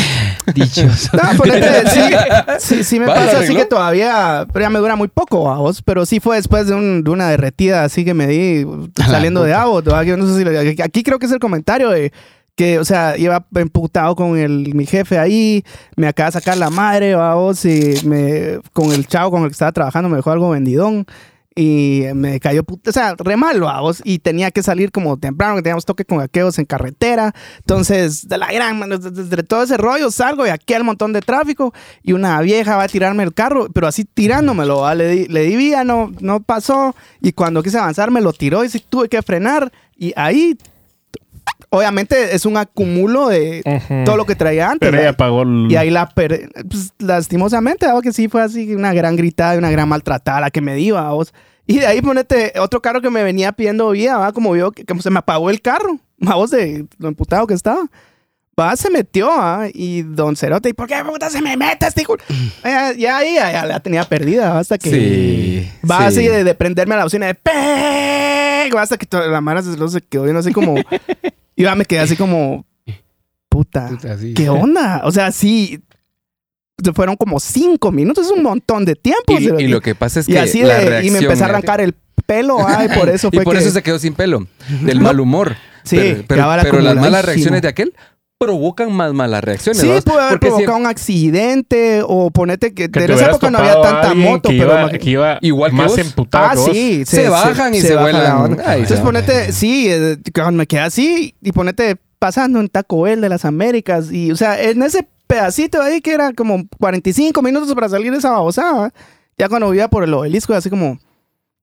S4: Dichoso.
S1: No, ponete, sí, sí, sí me pasa así que todavía, pero ya me dura muy poco, a vos, pero sí fue después de, un- de una derretida así que me di saliendo de. Yo no sé si aquí creo que es el comentario de que, o sea, iba emputado con el, mi jefe ahí, me acaba de sacar la madre, ¿va? vos, y me, con el chavo con el que estaba trabajando me dejó algo vendidón. Y me cayó, o sea, re ¿va? vos, y tenía que salir como temprano, que teníamos toque con aquellos en carretera. Entonces, de la gran, mano, desde, todo ese rollo salgo y aquí un montón de tráfico y una vieja va a tirarme el carro, pero así tirándomelo, ¿va? Le di, le di vía, no, no pasó. Y cuando quise avanzar me lo tiró y sí tuve que frenar. Y ahí, obviamente, es un acumulo de
S3: Ujú.
S1: todo lo que traía antes.
S3: Pero ella pagó el...
S1: Y ahí la per- pues, lastimosamente, ¿va? que sí fue así una gran gritada y una gran maltratada la que me dio, ¿va? vos. Y de ahí ponete otro carro que me venía pidiendo vía, ¿va? como vio que, que se me apagó el carro, ¿va? vos de lo emputado que estaba. Va, se metió, ¿va? y Don Cerote, ¿y por qué puta se me mete este hijo? Eh, ya ahí ya, ya la tenía perdida, ¿va? hasta que
S2: Sí,
S1: va
S2: sí.
S1: así de, de prenderme a la bocina de ¡Peg! Va, hasta que toda la mara se, se quedó viendo así como y ya me quedé así como puta,
S4: Puta, sí.
S1: ¿Qué onda? O sea, sí. Fueron como cinco minutos, es un montón de tiempo.
S2: Y, y lo que pasa es
S1: Y
S2: que
S1: así
S2: la
S1: de- y me empecé a
S2: mira,
S1: arrancar el pelo, ay, por eso
S2: y
S1: fue
S2: por
S1: que...
S2: eso se quedó sin pelo, del mal humor.
S1: Sí,
S2: pero, pero- pero las malas reacciones de aquel provocan más malas reacciones.
S1: Sí,
S2: ¿verdad?
S1: pudo haber
S2: Porque si-
S1: provocado un accidente o ponete que,
S3: Que
S1: en esa época no había tanta moto,
S3: que
S1: pero
S3: iba,
S1: imagi-
S3: que iba
S2: Igual que
S3: más emputado
S1: Ah, sí.
S2: Se bajan y se
S1: baja
S2: vuelan.
S1: la onda.
S2: Ay,
S1: Entonces
S2: ya.
S1: ponete, sí, eh, cuando me quedé así y ponete pasando en Taco Bell de las Américas y, o sea, en ese pedacito ahí que era como 45 minutos para salir de esa babosada, ya cuando vivía por el obelisco, así como,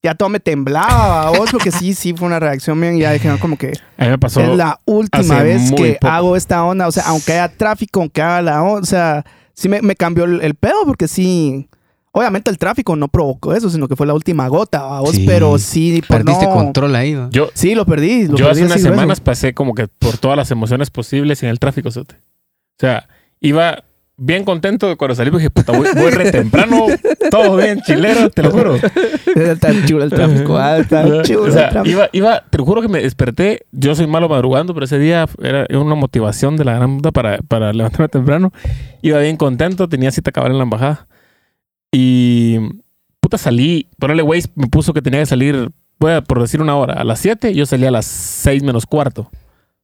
S1: ya todo me temblaba, vos, porque sí, sí, fue una reacción bien, ya dije, no, como que
S3: A mí me pasó...
S1: es la última vez que
S3: poco.
S1: hago esta onda, o sea, aunque haya tráfico, aunque haga la onda, o sea, sí me, me cambió el, el pedo, porque sí... Obviamente el tráfico no provocó eso, sino que fue la última gota, vos,
S4: Sí.
S1: pero sí,
S4: Perdiste
S1: no-
S4: control ahí, ¿no?
S3: Yo,
S1: Sí, lo perdí. Lo
S3: yo
S1: perdí
S3: hace unas
S1: grueso.
S3: semanas pasé como que por todas las emociones posibles en el tráfico, Sote. O sea, iba bien contento cuando salí, porque dije, puta, voy, voy re temprano, todo bien, chilero, te lo juro.
S1: Está chulo el tráfico. ah, chulo
S3: O sea,
S1: el tráfico.
S3: iba, iba, te lo juro que me desperté. Yo soy malo madrugando, pero ese día era una motivación de la gran puta para, para levantarme temprano. Iba bien contento, tenía cita cabal en la embajada. Y puta salí, ponerle Waze me puso que tenía que salir, voy a, por decir una hora, a las 7, yo salí a las 6 menos cuarto. O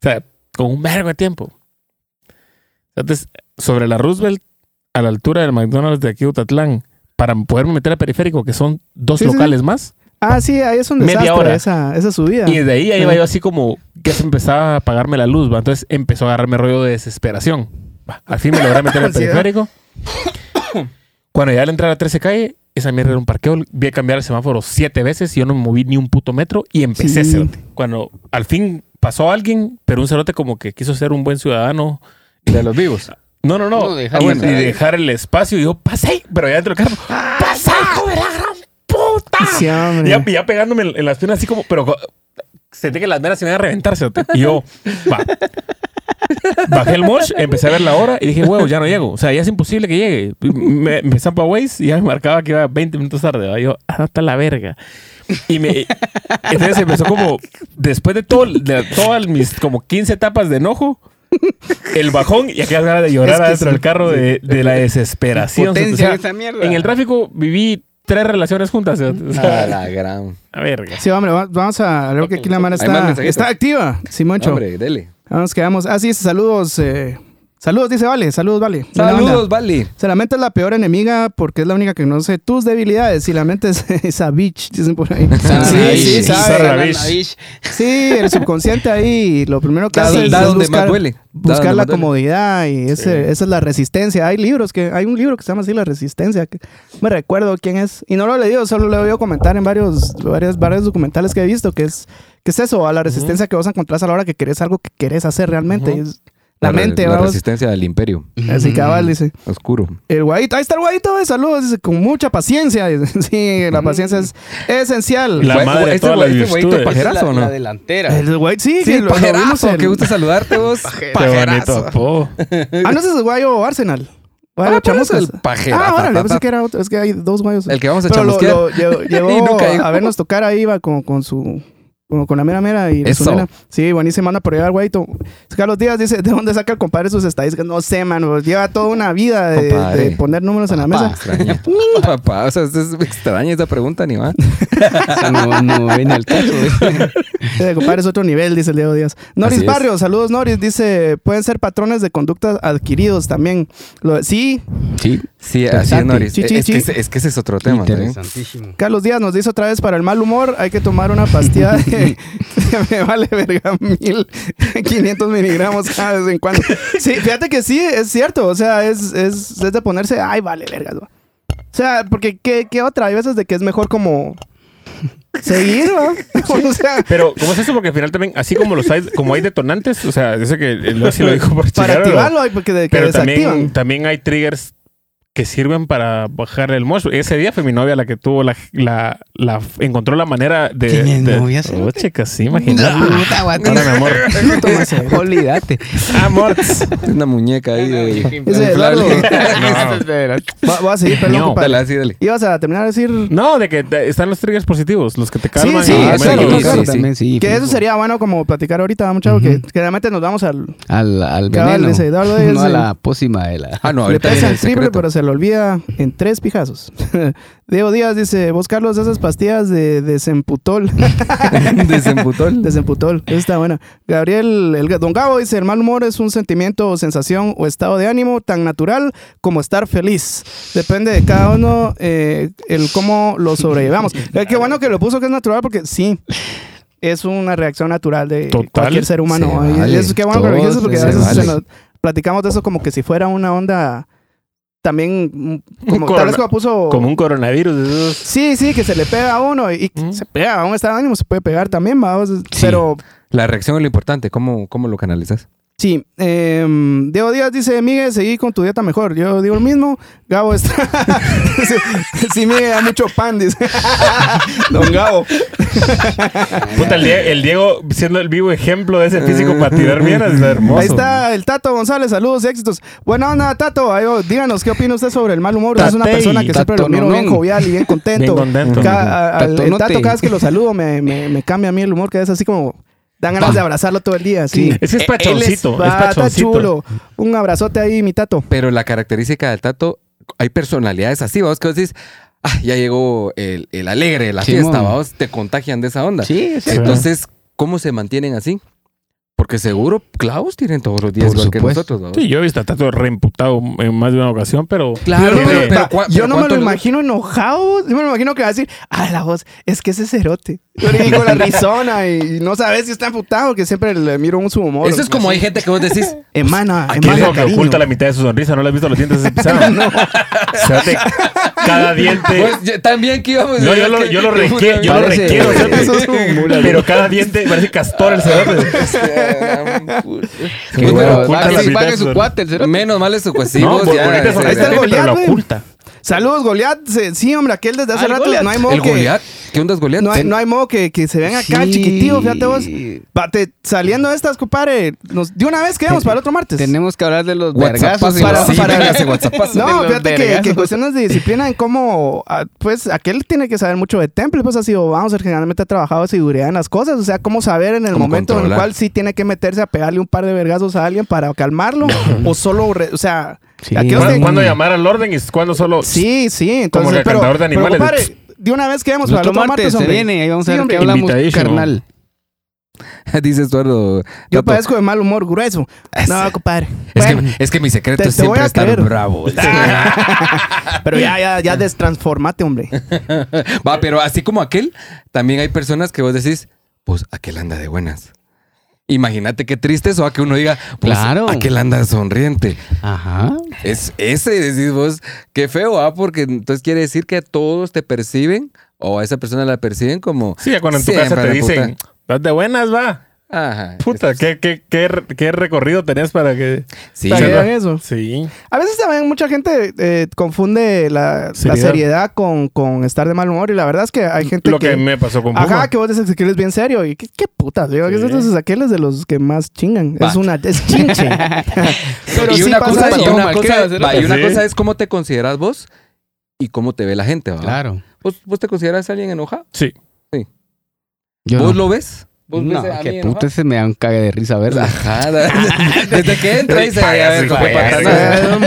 S3: sea, con un vergo de tiempo. Entonces, sobre la Roosevelt, a la altura del McDonald's de aquí, Utatlán, para poderme meter al periférico, que son dos
S1: Sí, sí, sí.
S3: locales más.
S1: Ah, sí, ahí es un
S3: Media
S1: desastre
S3: hora.
S1: Esa, esa subida.
S3: Y de ahí ahí iba yo así como que se empezaba a apagarme la luz, ¿va? Entonces empezó a agarrarme rollo de desesperación. Va, Al fin me logré meter al periférico. Cuando ya al entrar a 13 calle, esa mierda era un parqueo. Vi a cambiar el semáforo siete veces y yo no me moví ni un puto metro y empecé
S1: Sí.
S3: cerote. Cuando al fin pasó alguien, pero un cerote como que quiso ser un buen ciudadano.
S2: De los vivos.
S3: No, no, no.
S4: No, dejar-
S3: y,
S4: Ah, bueno.
S3: y dejar el espacio. Y yo pasé, pero ya dentro del carro. ¡Pasé, hijo de la gran puta!
S1: Sí, hombre.
S3: Ya, ya pegándome en, las piernas así como, pero sentí que las venas se me iban a reventar. cerote. Y yo, va. Bajé el mosh, empecé a ver la hora y dije, huevo, ya no llego. O sea, ya es imposible que llegue. Me, me zampa Waze y ya me marcaba que iba 20 minutos tarde. ¿va? Y yo, hasta la verga. Y me. Entonces empezó como, después de, todo, de todas mis como 15 etapas de enojo, el bajón y aquellas ganas de llorar
S1: Es que
S3: adentro del carro de, de la desesperación.
S4: Potencia
S3: O sea,
S4: esa mierda.
S3: en el tráfico viví tres relaciones juntas. O sea,
S2: A la gran.
S3: a verga.
S1: Sí, hombre, va- vamos a ver que aquí la mano está, está activa. Simoncho.
S2: Hombre, dele.
S1: Nos quedamos. Ah, sí, saludos. eh, saludos, dice Vale. Saludos, Vale.
S2: Saludos, Vali.
S1: O sea, la mente es la peor enemiga porque es la única que conoce tus debilidades y la mente es esa bitch, dicen por ahí. Sí, sí, sabe. Sí, el subconsciente ahí, lo primero que hace es buscar, la comodidad y ese, esa es la resistencia. Hay libros que, hay un libro que se llama así La Resistencia, que no me recuerdo quién es, y no lo he leído, solo lo he oído comentar en varios, varios, varios documentales que he visto, que es, que es eso, a la resistencia que vos encontrás a la hora que querés algo que querés hacer realmente. Es la,
S2: re-
S1: mente,
S2: La
S1: vamos.
S2: resistencia del imperio.
S1: Así cabal, dice.
S2: Oscuro.
S1: El guayito, ahí está el guayito, eh, saludos, dice, con mucha paciencia. dice. Sí, la paciencia es esencial.
S3: La madre de
S2: este
S3: todas las
S2: este güeyito
S3: virtudes.
S4: es
S2: ¿Pajerazo
S4: la,
S2: no?
S4: la delantera.
S1: El guay, sí,
S2: Sí,
S1: que lo- lo
S2: pajerazo.
S1: en-
S2: Qué gusto saludarte vos.
S3: Qué bonito.
S1: Ah, no, ese es el guayo Arsenal. Guayo
S2: Ah, ese es
S1: chamuscas.
S2: el pajerazo.
S1: Ah, órale, pensé que era otro. Es que hay dos guayos.
S2: El que vamos a
S1: lo,
S2: chamusquear.
S1: lo-
S2: nunca llegó.
S1: a vernos tocar ahí, iba con, con su con la mera mera y
S2: Eso.
S1: Sí, buenísimo, anda por llegar, güeyito. Carlos Díaz dice, ¿de dónde saca el compadre sus estadísticas? No sé, mano. Lleva toda una vida de, poner números en la mesa.
S2: Extraña. Papá, o sea, es extraña esa pregunta, ni va.
S4: No, no viene al caso. Eh,
S1: compadre, es otro nivel, dice el Diego Díaz. Noris
S2: Así es.
S1: Barrios, saludos Noris, dice, pueden ser patrones de conducta adquiridos también. Lo- sí,
S4: Sí,
S2: Sí, así es. Noris.
S1: Sí, sí,
S2: es,
S1: sí.
S2: Que ese, es que ese es otro tema.
S4: interesantísimo.
S1: Carlos Díaz nos dice otra vez para el mal humor hay que tomar una pastilla de me vale verga mil 500 miligramos cada vez en cuando. Sí, fíjate que sí, es cierto. O sea, es, es, es de ponerse, ay, vale verga. ¿no? O sea, porque ¿qué, qué otra? Hay veces de que es mejor como seguir, ¿no? O sea,
S3: Pero, ¿cómo es eso? Porque al final también, así como los hay, como hay detonantes, o sea, dice que lo dijo por
S1: para activarlo hay porque de, que
S3: Pero
S1: desactivan.
S3: también, también hay triggers que sirven para bajar el mosh. Ese día fue mi novia la que tuvo la, la, la encontró la manera de.
S4: ¿Tienes
S3: de-
S4: novia, sí?
S3: Oh, chica, sí, imagínate.
S4: Puta, guate.
S3: Ahora, mi amor.
S1: No tomas.
S4: Olvídate.
S3: Amor.
S2: Es una muñeca ahí de.
S1: Ese Eduardo,
S3: No.
S1: va- voy a seguir, perdón,
S3: No.
S2: Dale, así, dale.
S1: Ibas a terminar de decir
S3: No, de que te- están los triggers positivos, los que te calman.
S1: sí,
S3: y-
S1: Ah,
S4: eso
S1: claro,
S4: lo
S1: claro,
S2: sí.
S4: también, sí.
S1: que eso sería bueno como platicar ahorita, muchachos, que, que realmente nos vamos al...
S4: Al, al
S1: Cabal,
S4: veneno.
S1: dice Eduardo,
S4: no a
S1: ese-
S4: la pócima de la...
S2: Ah, no,
S1: Le
S2: ahorita
S1: pesa
S2: viene
S1: el triple, pero se lo olvida en tres pijazos. Diego Díaz dice, vos Carlos, esas pastillas de desemputol.
S2: Desemputol.
S1: desemputol, está buena. Gabriel, el, Don Gabo dice, el mal humor es un sentimiento, o sensación o estado de ánimo tan natural como estar feliz. Depende de cada uno eh, el cómo lo sobrellevamos. Eh, qué bueno que lo puso que es natural porque sí. Es una reacción natural de
S3: Total.
S1: cualquier ser humano.
S2: Se
S1: Y
S2: vale.
S1: es que bueno que lo porque a veces se
S2: vale.
S1: nos- platicamos de eso como que si fuera una onda también mm, como
S3: Un
S1: tal vez como puso
S3: Como un coronavirus. esos.
S1: sí sí que se le pega a uno y, y
S3: Mm.
S1: se pega a un estado de ánimo se puede pegar también vamos pero
S2: La reacción es lo importante. ¿Cómo, cómo lo canalizas?
S1: Sí em, Diego Díaz dice Miguel seguí con tu dieta mejor yo digo lo mismo Gabo está sí, sí Miguel da mucho pan dice Don Gabo
S3: Puta, el, Die- el Diego siendo el vivo ejemplo de ese físico para tirar mierdas, es hermoso.
S1: Ahí está el Tato González, saludos y éxitos. Buena onda, Tato. Ahí, díganos qué opina usted sobre el mal humor. Usted es una persona que siempre lo
S4: Tato
S1: miro bien jovial y bien contento.
S3: Bien contento.
S1: Ca- al- el. Tato, cada vez que lo saludo, me, me, me cambia a mí el humor, que es así como. Dan ganas de abrazarlo todo el día. Sí.
S4: Sí.
S3: Es que es pachoncito. Es
S1: está
S3: pachoncito.
S1: chulo. Un abrazote ahí, mi Tato.
S2: Pero la característica del tato, hay personalidades así, vamos, que vos decís, ah, ya llegó el, el alegre de la fiesta, vamos, te contagian de esa onda.
S4: Sí, sí.
S2: Entonces, ¿cómo se mantienen así? Porque seguro clavos tienen todos los días
S4: Por
S2: igual que
S4: supuesto.
S2: nosotros, ¿vamos?
S3: Sí, yo he visto a Tato reimputado en más de una ocasión, pero.
S2: Claro,
S1: Yo no
S2: pero,
S1: yo no me lo
S2: ¿cuánto le-
S1: imagino enojado. Yo me lo imagino que va a decir, ah, la voz, es que ese cerote. Y con la risona y no sabes si está emputado, que siempre le miro un su humor.
S2: Eso es como hay gente que vos decís,
S1: Emana,
S3: Aquel
S1: emana
S3: hijo que
S1: cariño.
S3: oculta la mitad de su sonrisa, ¿no le has visto los dientes de ese pisado? no. cada diente.
S2: pues, ya- también que íbamos
S3: No, yo lo, yo lo requiero, yo lo
S4: Parece-
S3: requiero.
S1: Eso es como mula,
S3: Pero cada diente parece castor el.
S4: Que
S3: Pues,
S4: bueno,
S3: oculta
S4: va-
S3: la
S4: sí,
S3: mitad
S4: pague
S3: de
S4: su
S3: su-
S4: cuate, el cerote.
S2: Menos mal pues sí,
S3: No,
S2: vos
S3: bo-
S2: ya. se-
S1: Ahí está el
S3: tiene, pero
S1: güey.
S3: oculta.
S1: Saludos, Goliat. Sí, hombre, aquel desde hace rato
S4: Goliat.
S1: no hay modo
S2: El
S1: que...
S2: Goliat, ¿qué onda es Goliat?
S1: No hay, no hay modo que, que se ven acá
S4: Sí.
S1: chiquititos, fíjate vos. Va, te- saliendo de estas, compadre, nos, de una vez quedamos para el otro martes.
S4: Tenemos que hablar de los vergazos. y
S1: para-
S4: los-
S2: sí,
S1: para-
S2: véngase, WhatsApp.
S1: No,
S4: de los
S1: fíjate que, cuestiones de disciplina en cómo, ah, pues, aquel tiene que saber mucho de temple, pues así, o vamos, él generalmente ha trabajado de seguridad en las cosas, o sea, cómo saber en el
S2: Cómo
S1: momento en el
S2: controlar.
S1: cual sí tiene que meterse a pegarle un par de vergazos a alguien para calmarlo, o solo, re- o sea,
S4: Sí.
S3: ¿Cuándo, llamar al orden y cuándo solo.
S1: Sí, sí, entonces,
S3: Como el
S1: pero,
S3: de
S1: pero,
S3: animales.
S1: compadre, de una vez quedamos para el
S4: otro martes
S1: martes,
S4: se
S1: hombre.
S4: viene, ahí vamos a
S1: Sí,
S4: ver
S1: hombre.
S4: qué hablamos, carnal.
S2: Dice Eduardo.
S1: Yo
S2: Tato,
S1: padezco de mal humor grueso. No, compadre.
S2: Es,
S1: Bueno,
S2: que, es que mi secreto
S1: te-
S2: es
S1: te voy
S2: siempre
S1: a
S2: estar
S1: creer.
S2: bravo.
S1: pero ya, ya, ya destransformate, hombre.
S2: Va, pero así como aquel, también hay personas que vos decís, pues aquel anda de buenas. Imagínate qué triste eso, a que uno diga, pues
S4: Claro.
S2: aquel anda sonriente.
S4: Ajá.
S2: Es ese, decís vos, qué feo, ¿ah? Porque entonces quiere decir que a todos te perciben, o a esa persona la perciben como.
S3: Sí, cuando en tu casa te dicen, vas de buenas, va.
S2: Ajá.
S3: Puta, ¿qué, qué, qué, qué recorrido tenés para que.
S2: Sí,
S1: eso.
S3: Sí.
S1: A veces también mucha gente eh, confunde la la seriedad, con, con estar de mal humor. Y la verdad es que hay gente
S3: Lo que,
S1: que...
S3: me pasó con
S1: Ajá,
S3: Puma.
S1: que vos dices que eres bien serio. Y qué, qué putas, digo. que
S3: Sí.
S1: Entonces aquel es de los que más chingan.
S2: Va.
S1: Es una... Es chinche. Pero
S2: y
S1: sí
S2: una,
S1: pasa
S2: cosa, y una, cosa, y una
S3: Sí.
S2: cosa es cómo te consideras vos y cómo te ve la gente, ¿va?
S4: Claro.
S2: ¿Vos, vos te consideras alguien enojado?
S3: Sí.
S4: Yo
S2: ¿Vos
S4: no.
S2: lo ves? ¿Vos
S4: No,
S2: ves a
S4: que
S2: mí
S4: puta, ese me da un cague de risa verlo.
S2: Ajá, Desde que entra dice, a ver,
S3: Payaso.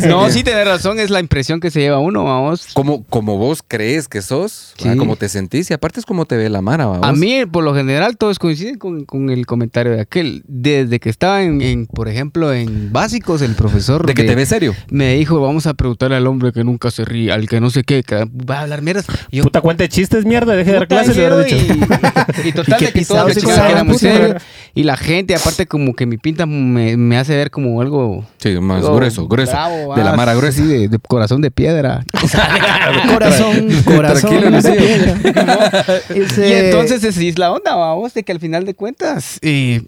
S4: No, sí tenés razón, es la impresión que se lleva uno, vamos.
S2: Como, como vos crees que sos,
S4: Sí.
S2: ¿verdad? como te sentís, y aparte es como te ve la mara, ¿va?
S4: A mí, por lo general, todos coinciden con, con el comentario de aquel. Desde que estaba en, en, por ejemplo, en básicos, el profesor
S2: De que te ve serio.
S4: me dijo, vamos a preguntarle al hombre que nunca se ríe, al que no sé qué, que va a hablar mierdas. Y yo,
S3: Puta cuenta de chistes, mierda, deje de dar clases,
S4: y, y, y total
S1: Y
S4: de que todos que era muy serio. Y la gente, aparte, como que mi pinta me, me hace ver como algo...
S2: Sí, más
S4: algo
S2: grueso, grueso.
S4: bravo,
S2: de la mara gruesa.
S4: Sí, de, de corazón de piedra.
S1: Corazón, corazón.
S2: Tranquilo,
S1: no se
S2: Lucía.
S1: pierda. Ese-
S4: Y entonces esa es la onda, vamos, de que al final de cuentas eh,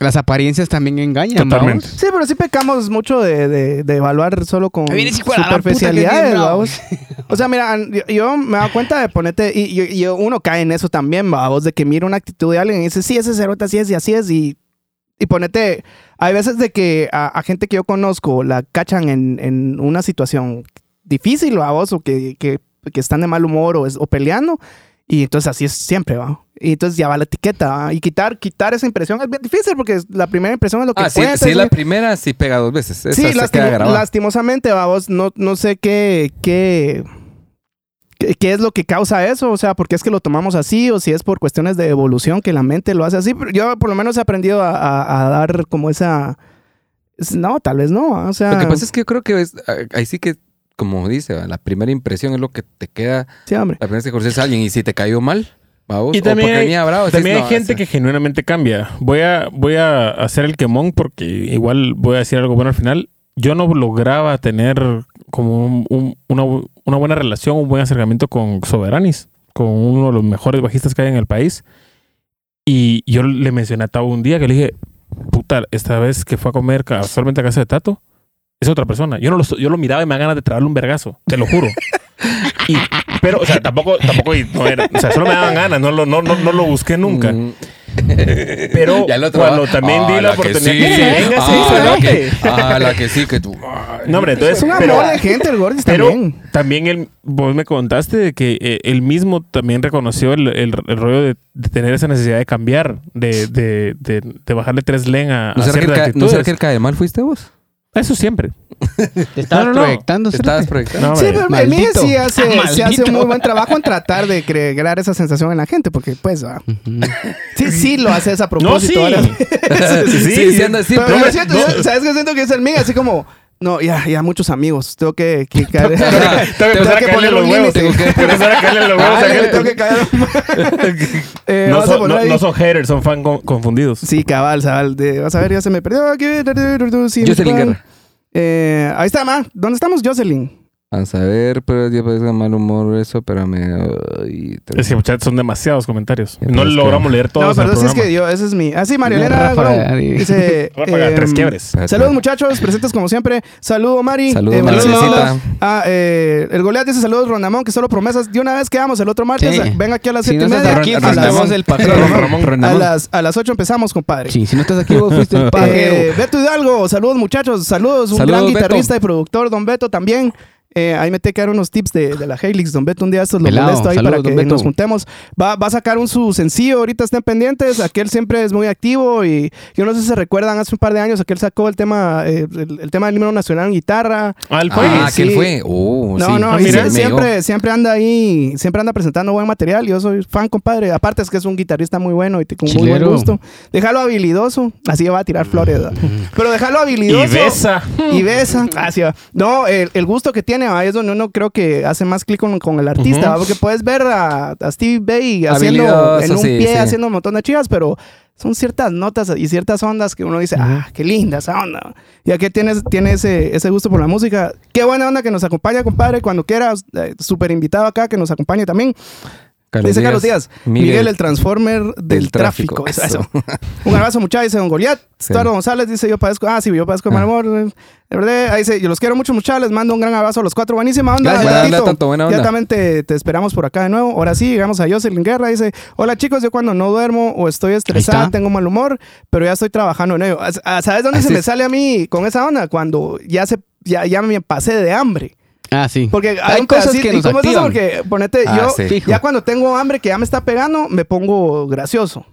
S4: las apariencias también engañan.
S3: Totalmente.
S4: vamos.
S1: Sí, pero sí pecamos mucho de, de, de evaluar solo con superficialidades, vamos. O sea, mira, yo, yo me doy cuenta de ponerte, y, y- y uno cae en eso también, vamos, de que mira una actitud de alguien y dice, sí, ese cerote así es y así es, y, y ponete, hay veces de que a, a gente que yo conozco la cachan en, en una situación difícil, vamos, o que, que, que están de mal humor o, es- o peleando, y entonces así es siempre, va. Y entonces ya va la etiqueta, ¿va? Y quitar, quitar esa impresión es bien difícil porque la primera impresión es lo que
S2: Ah, sí,
S1: cuenta.
S2: sí,
S1: es
S2: la primera sí pega dos veces. Esa
S1: Sí,
S2: grabada.
S1: lastimosamente, vamos, no, no sé qué, qué, qué, qué es lo que causa eso, o sea, porque es que lo tomamos así o si es por cuestiones de evolución que la mente lo hace así. Yo por lo menos he aprendido a, a- a dar como esa... es- No, tal vez no, o sea...
S2: Lo que pasa es que yo creo que es- ah, ahí sí que, como dice, ¿va? la primera impresión es lo que te queda
S1: Sí, hombre.
S2: la primera vez que conoces a alguien y si te cayó mal, ¿va vos?
S3: Y
S2: O
S3: también,
S2: porque
S3: hay,
S2: bravo, decís,
S3: también hay
S2: "No,
S3: gente
S2: ese-
S3: que genuinamente cambia. Voy a, voy a hacer el quemón porque igual voy a decir algo bueno al final. Yo no lograba tener como un- un- una, una buena relación, un buen acercamiento con Soberanis, con uno de los mejores bajistas que hay en el país. Y yo le mencioné a Tavo un día que le dije, puta, esta vez que fue a comer casualmente a casa de Tato, es otra persona. Yo no lo, yo lo miraba y me da ganas de traerle un vergazo, te lo juro. Y- pero, o sea, tampoco, tampoco, no era- o sea, solo me daban ganas, no lo, no, no, no lo busqué nunca.
S2: Mm.
S3: Pero
S2: Y al otro,
S3: cuando
S2: ¿va?
S3: también
S2: Ah,
S3: di la
S2: la que
S3: oportunidad
S2: sí.
S3: que, se venga, sí,
S2: Ah,
S3: se
S2: la que- Ah, la que sí, que tú.
S3: No, hombre, entonces,
S1: Es un
S3: pero,
S1: amor de gente el Gordis
S3: pero
S1: también.
S3: también él, vos me contaste de que eh, él mismo también reconoció el, el- el rollo de, de tener esa necesidad de cambiar, de, de, de, de bajarle tres len a,
S2: ¿No
S3: a
S2: será, que el ¿No que el cae mal fuiste vos?
S3: Eso siempre.
S4: Te estabas
S3: No, no, no.
S4: proyectando,
S2: estabas proyectando?
S3: No,
S1: Sí, pero el Miguel
S4: Maldito.
S1: sí hace, sí hace un muy buen trabajo en tratar de cre- crear esa sensación en la gente, porque pues, ah, sí, sí lo hace a
S3: No, sí.
S1: propósito. ¿verdad?
S3: sí,
S2: Sí,
S3: sí,
S2: sí, anda así,
S1: Pero
S2: pero-
S1: yo siento, yo- ¿sabes qué siento que es el Miguel? Así como, no, ya, ya muchos amigos, tengo que, que,
S3: Tengo que empezar a
S1: poner
S3: los huevos. Tengo que empezar a caerle los huevos
S1: tengo que caer. Eh,
S3: No son, no, son haters, son fan con- confundidos.
S1: Sí, cabal, cabal. De, vas a ver, ya se me perdió
S2: Jocelyn. Guerra.
S1: Eh, ahí está, ma. ¿Dónde estamos, Jocelyn?
S2: A saber, pero ya parece mal humor eso, espérame. ay, te-
S3: Es que muchachos son demasiados comentarios. No
S2: pero
S3: logramos leer
S1: no,
S3: todos en el
S1: pero es que yo, ese es mi. Ah, sí, Mario
S4: Una
S1: Elena. Dice.
S3: Ráfaga,
S1: em,
S3: tres quiebres.
S1: Saludos, muchachos. Presentes como siempre. Saludo, Mari.
S2: Saludos,
S1: Eh,
S2: Maricita.
S1: saludos. Ah, eh, el Goliat dice saludos, Rondamón, que solo promesas. De una vez quedamos el otro martes.
S4: Sí.
S1: Ven aquí a las
S4: Si
S1: siete
S4: no
S1: y media.
S4: aquí,
S1: a, las,
S4: el patrón.
S1: A, las, a las 8 empezamos, compadre.
S4: Sí, si no estás aquí, vos fuiste el
S1: Eh,
S4: pajero.
S1: Beto Hidalgo, saludos muchachos, saludos, un
S2: Saludos,
S1: gran
S2: Beto.
S1: guitarrista y productor, don Beto también. Eh, ahí me te quedaron unos tips de, de la Helix, don Beto, un día estos lo
S4: Pelado,
S1: molesto ahí
S4: saludos,
S1: para que nos juntemos. Va, va a sacar un su sencillo, ahorita estén pendientes, aquel siempre es muy activo y yo no sé si se recuerdan, hace un par de años aquel sacó el tema, eh, el, el tema del himno nacional en guitarra.
S3: Ah, él fue.
S2: Ah,
S1: sí.
S2: ¿quién fue? Oh,
S1: No,
S2: sí.
S1: no,
S3: Ah,
S1: y
S3: mira.
S1: siempre, siempre anda ahí, siempre anda presentando buen material. Yo soy fan, compadre. Aparte es que es un guitarrista muy bueno y te- con muy buen gusto. Déjalo habilidoso, así va a tirar flores. ¿verdad? Pero déjalo
S3: Y
S1: habilidoso.
S3: besa.
S1: Y besa. Ah, sí, va. No, el, el gusto que tiene ahí es donde uno creo que hace más clic con, con el artista,
S3: Ujú.
S1: ¿va? porque puedes ver a, a Steve Bay haciendo
S2: Habilidoso,
S1: en un
S2: sí,
S1: pie,
S2: sí.
S1: haciendo un montón de chivas, pero son ciertas notas y ciertas ondas que uno dice, ah, qué linda esa onda. Ya que tienes, tiene ese, ese gusto por la música. Qué buena onda que nos acompaña, compadre, cuando quieras. Eh, Súper invitado acá, que nos acompañe también. Dice Carlos Díaz, Miguel, el Transformer del,
S2: del
S1: tráfico.
S2: tráfico,
S1: Eso. Un abrazo, muchachos, dice Don Goliat.
S2: Sí.
S1: Eduardo González dice, yo padezco, ah, sí, yo padezco de mal
S2: Ah.
S1: amor. eh, De verdad, ahí dice, yo los quiero mucho, muchachos, les mando un gran abrazo a los cuatro. Buenísima onda.
S2: Gracias, buena
S1: Tatito.
S2: onda, tanto, buena onda.
S1: Ya también te, te esperamos por acá de nuevo. Ahora sí, llegamos a Jocelyn Guerra. Dice, hola chicos, yo cuando no duermo o estoy estresada, tengo mal humor, pero ya estoy trabajando en ello. Ah, ¿Sabes dónde
S2: Así
S1: se me
S2: es.
S1: sale a mí con esa onda? Cuando ya, se, ya, ya me pasé de hambre.
S4: Ah, sí.
S1: Porque hay,
S4: Hay cosas
S1: pedacito-
S4: que
S1: ¿y
S4: nos
S1: cómo es eso?
S4: activan.
S1: Porque ponete,
S2: Ah,
S1: yo
S2: sí.
S1: Ya cuando tengo hambre que ya me está pegando, me pongo gracioso.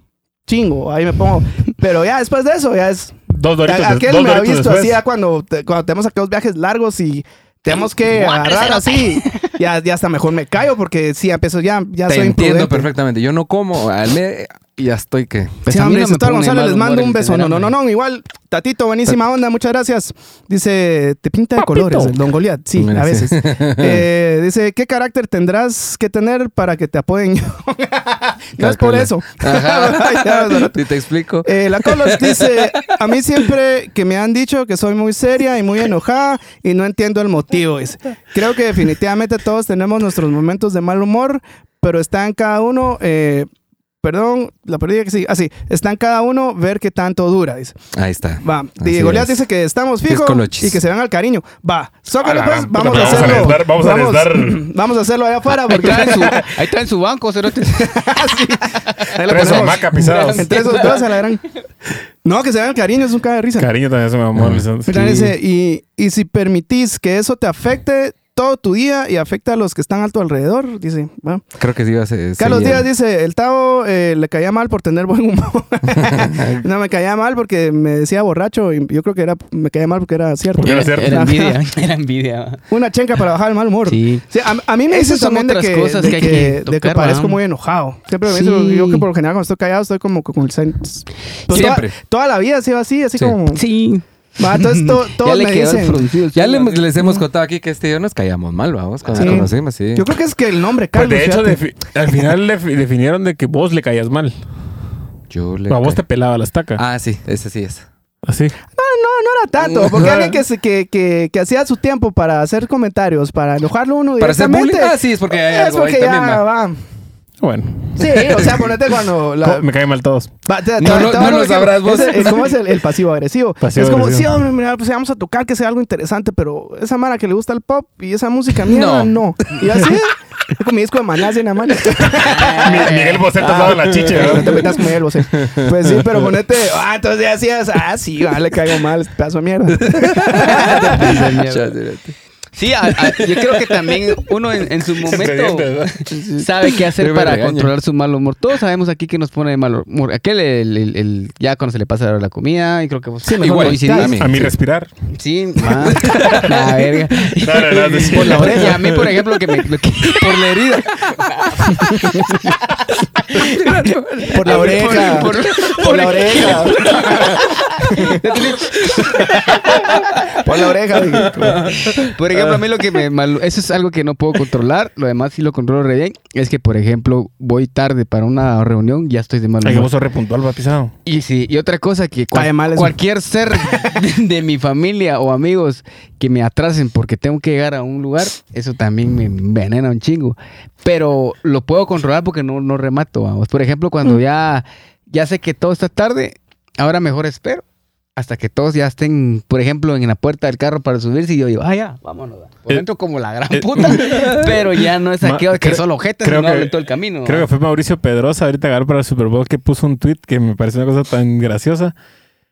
S1: Chingo, ahí me pongo. Pero ya después de eso, ya es.
S3: Dos doritos,
S1: Aquel
S3: dos
S1: me ha visto
S3: después.
S1: así ya cuando, te- cuando tenemos aquellos viajes largos y tenemos que agarrar así. Ya, ya hasta mejor me callo porque sí, empiezo ya, ya
S2: Te
S1: soy
S2: entiendo
S1: imprudente.
S2: perfectamente. Yo no como al me- y ya estoy que.
S4: Pues
S1: sí,
S4: a mí
S1: hombre,
S4: no
S1: González, les mando un beso. No, no, no, no, igual, Tatito, buenísima onda, muchas gracias. Dice, te pinta de
S3: Papito.
S1: colores, el Don Goliat. Sí,
S2: Mira,
S1: a
S2: sí.
S1: veces. Eh, dice, ¿qué carácter tendrás que tener para que te apoyen? no es por eso.
S2: Ajá. Sí, te explico.
S1: Eh, la Colos dice, a mí siempre que me han dicho que soy muy seria y muy enojada y no entiendo el motivo. dice. Creo que definitivamente todos tenemos nuestros momentos de mal humor, pero está en cada uno, eh, perdón, la perdí que sí, así, está en cada uno ver qué tanto dura, dice.
S2: Ahí está.
S1: Va, Goliat
S2: es.
S1: dice que estamos
S2: Es
S1: fijos y que se vean al cariño. Va, Zócalo,
S3: Ah,
S1: pues, vamos a
S3: vamos a
S1: hacerlo.
S3: necesitar- vamos a
S1: vamos a hacerlo allá afuera
S4: Ahí
S1: porque
S4: traen, su, ahí traen su banco, cerote.
S1: ahí lo
S3: Tres
S1: ponemos.
S3: hamaca pisados.
S1: Entre esos dos a la gran. No, que se vean al cariño, es un caga de risa.
S3: Cariño también se me.
S2: Ah.
S1: Mira, dice, y, y si permitís que eso te afecte todo tu día y afecta a los que están a tu alrededor, dice. ¿va?
S2: Creo que sí iba a ser.
S1: Carlos. Díaz dice, el Tavo eh, le caía mal por tener buen humor. no, me caía mal porque me decía borracho y yo creo que era, me caía mal porque era cierto.
S3: Porque era cierto.
S4: Era envidia, era envidia.
S1: Una chenca para bajar el mal humor.
S4: Sí.
S1: Sí, a, a mí me
S4: Esas
S1: dicen también de que,
S4: cosas
S1: de
S4: que hay
S1: que,
S4: que
S1: de que
S4: tocar,
S1: parezco
S4: ¿va?
S1: muy enojado. Siempre me
S4: Sí.
S1: dicen, yo que por lo general cuando estoy callado estoy como con el... Pues
S2: Siempre.
S1: Toda, toda la vida ha sido así, así
S2: Sí.
S1: como...
S4: Sí.
S1: Va, entonces to- todos
S4: ya le
S1: me dicen...
S2: Ya le- les hemos contado aquí que este y yo nos caíamos mal, vamos, cuando
S1: Sí.
S2: nos conocimos, sí.
S1: Yo creo que es que el nombre
S3: Pues
S1: Carlos...
S3: de hecho, defi- al final defi- definieron de que vos le caías mal.
S2: Yo le
S3: O a vos te pelaba la estaca.
S2: Ah, sí, ese sí es.
S3: Así.
S1: No, no era tanto, porque alguien que, se- que, que, que hacía su tiempo para hacer comentarios, para enojarlo uno
S2: Para hacer bullying. Ah, sí, es porque hay
S1: es
S2: algo ahí
S1: porque ya
S2: también. va.
S1: va.
S3: Bueno.
S1: Sí, o sea, ponete cuando... La,
S3: Me caen mal todos.
S1: va, te-
S2: No,
S1: te-
S2: no,
S1: te-
S2: no
S1: te-
S2: lo sabrás vos.
S1: es ¿Cómo es el, el pasivo agresivo?
S3: Pasivo
S1: es como,
S3: agresivo.
S1: sí, hombre, mira, pues vamos a tocar que sea algo interesante, pero esa mara que le gusta el pop y esa música mierda, no.
S2: No.
S1: Y así, yo con mi disco de Maná en la mano.
S3: Mi- Miguel Bosé te daba la chicha,
S1: No te
S3: ¿verdad?
S1: metas con vos, eh. Pues sí, pero ponete, ah, entonces ya hacías, ah, sí, vale, caigo mal, este pedazo de mierda.
S4: Sí, a- a- yo creo que también uno en, en su momento sabe qué hacer para
S2: regaña.
S4: controlar su mal humor. Todos sabemos aquí que nos pone de mal humor. Aquel, el, el- el- ya cuando se le pasa la comida, y creo que vos
S1: Sí, mejor
S2: Igual,
S4: coincidís.
S2: a mí.
S3: A mí respirar.
S4: Sí, la verga.
S3: No, no, no, sí.
S4: Por la oreja. Y a mí, por ejemplo, que me... lo que- por la herida.
S1: Por la oreja.
S4: Por,
S1: Por la oreja. Por la oreja.
S4: Por ejemplo, a mí lo que me... mal- Eso es algo que no puedo controlar. Lo demás sí lo controlo re bien. Es que, por ejemplo, voy tarde para una reunión, ya estoy de mal
S3: Ay, que
S4: humor.
S3: vos sos repuntual, va pisado.
S4: Y sí, y otra cosa que cual-
S1: mal
S4: cualquier ser de, de mi familia o amigos que me atrasen porque tengo que llegar a un lugar, eso también me envenena un chingo. Pero lo puedo controlar porque no, no remato, vamos. Por ejemplo, cuando ya, ya sé que todo está tarde, ahora mejor espero. Hasta que todos ya estén, por ejemplo, en la puerta del carro para subirse y yo digo, ah, ya, vámonos. va". Por
S3: Eh,
S4: dentro como la gran
S3: eh,
S4: puta. pero ya no es aquello que son ojetes
S3: creo que-
S4: todo el camino.
S3: Creo que fue Mauricio Pedrosa ahorita agarró para el Super Bowl que puso un tweet que me pareció una cosa tan graciosa.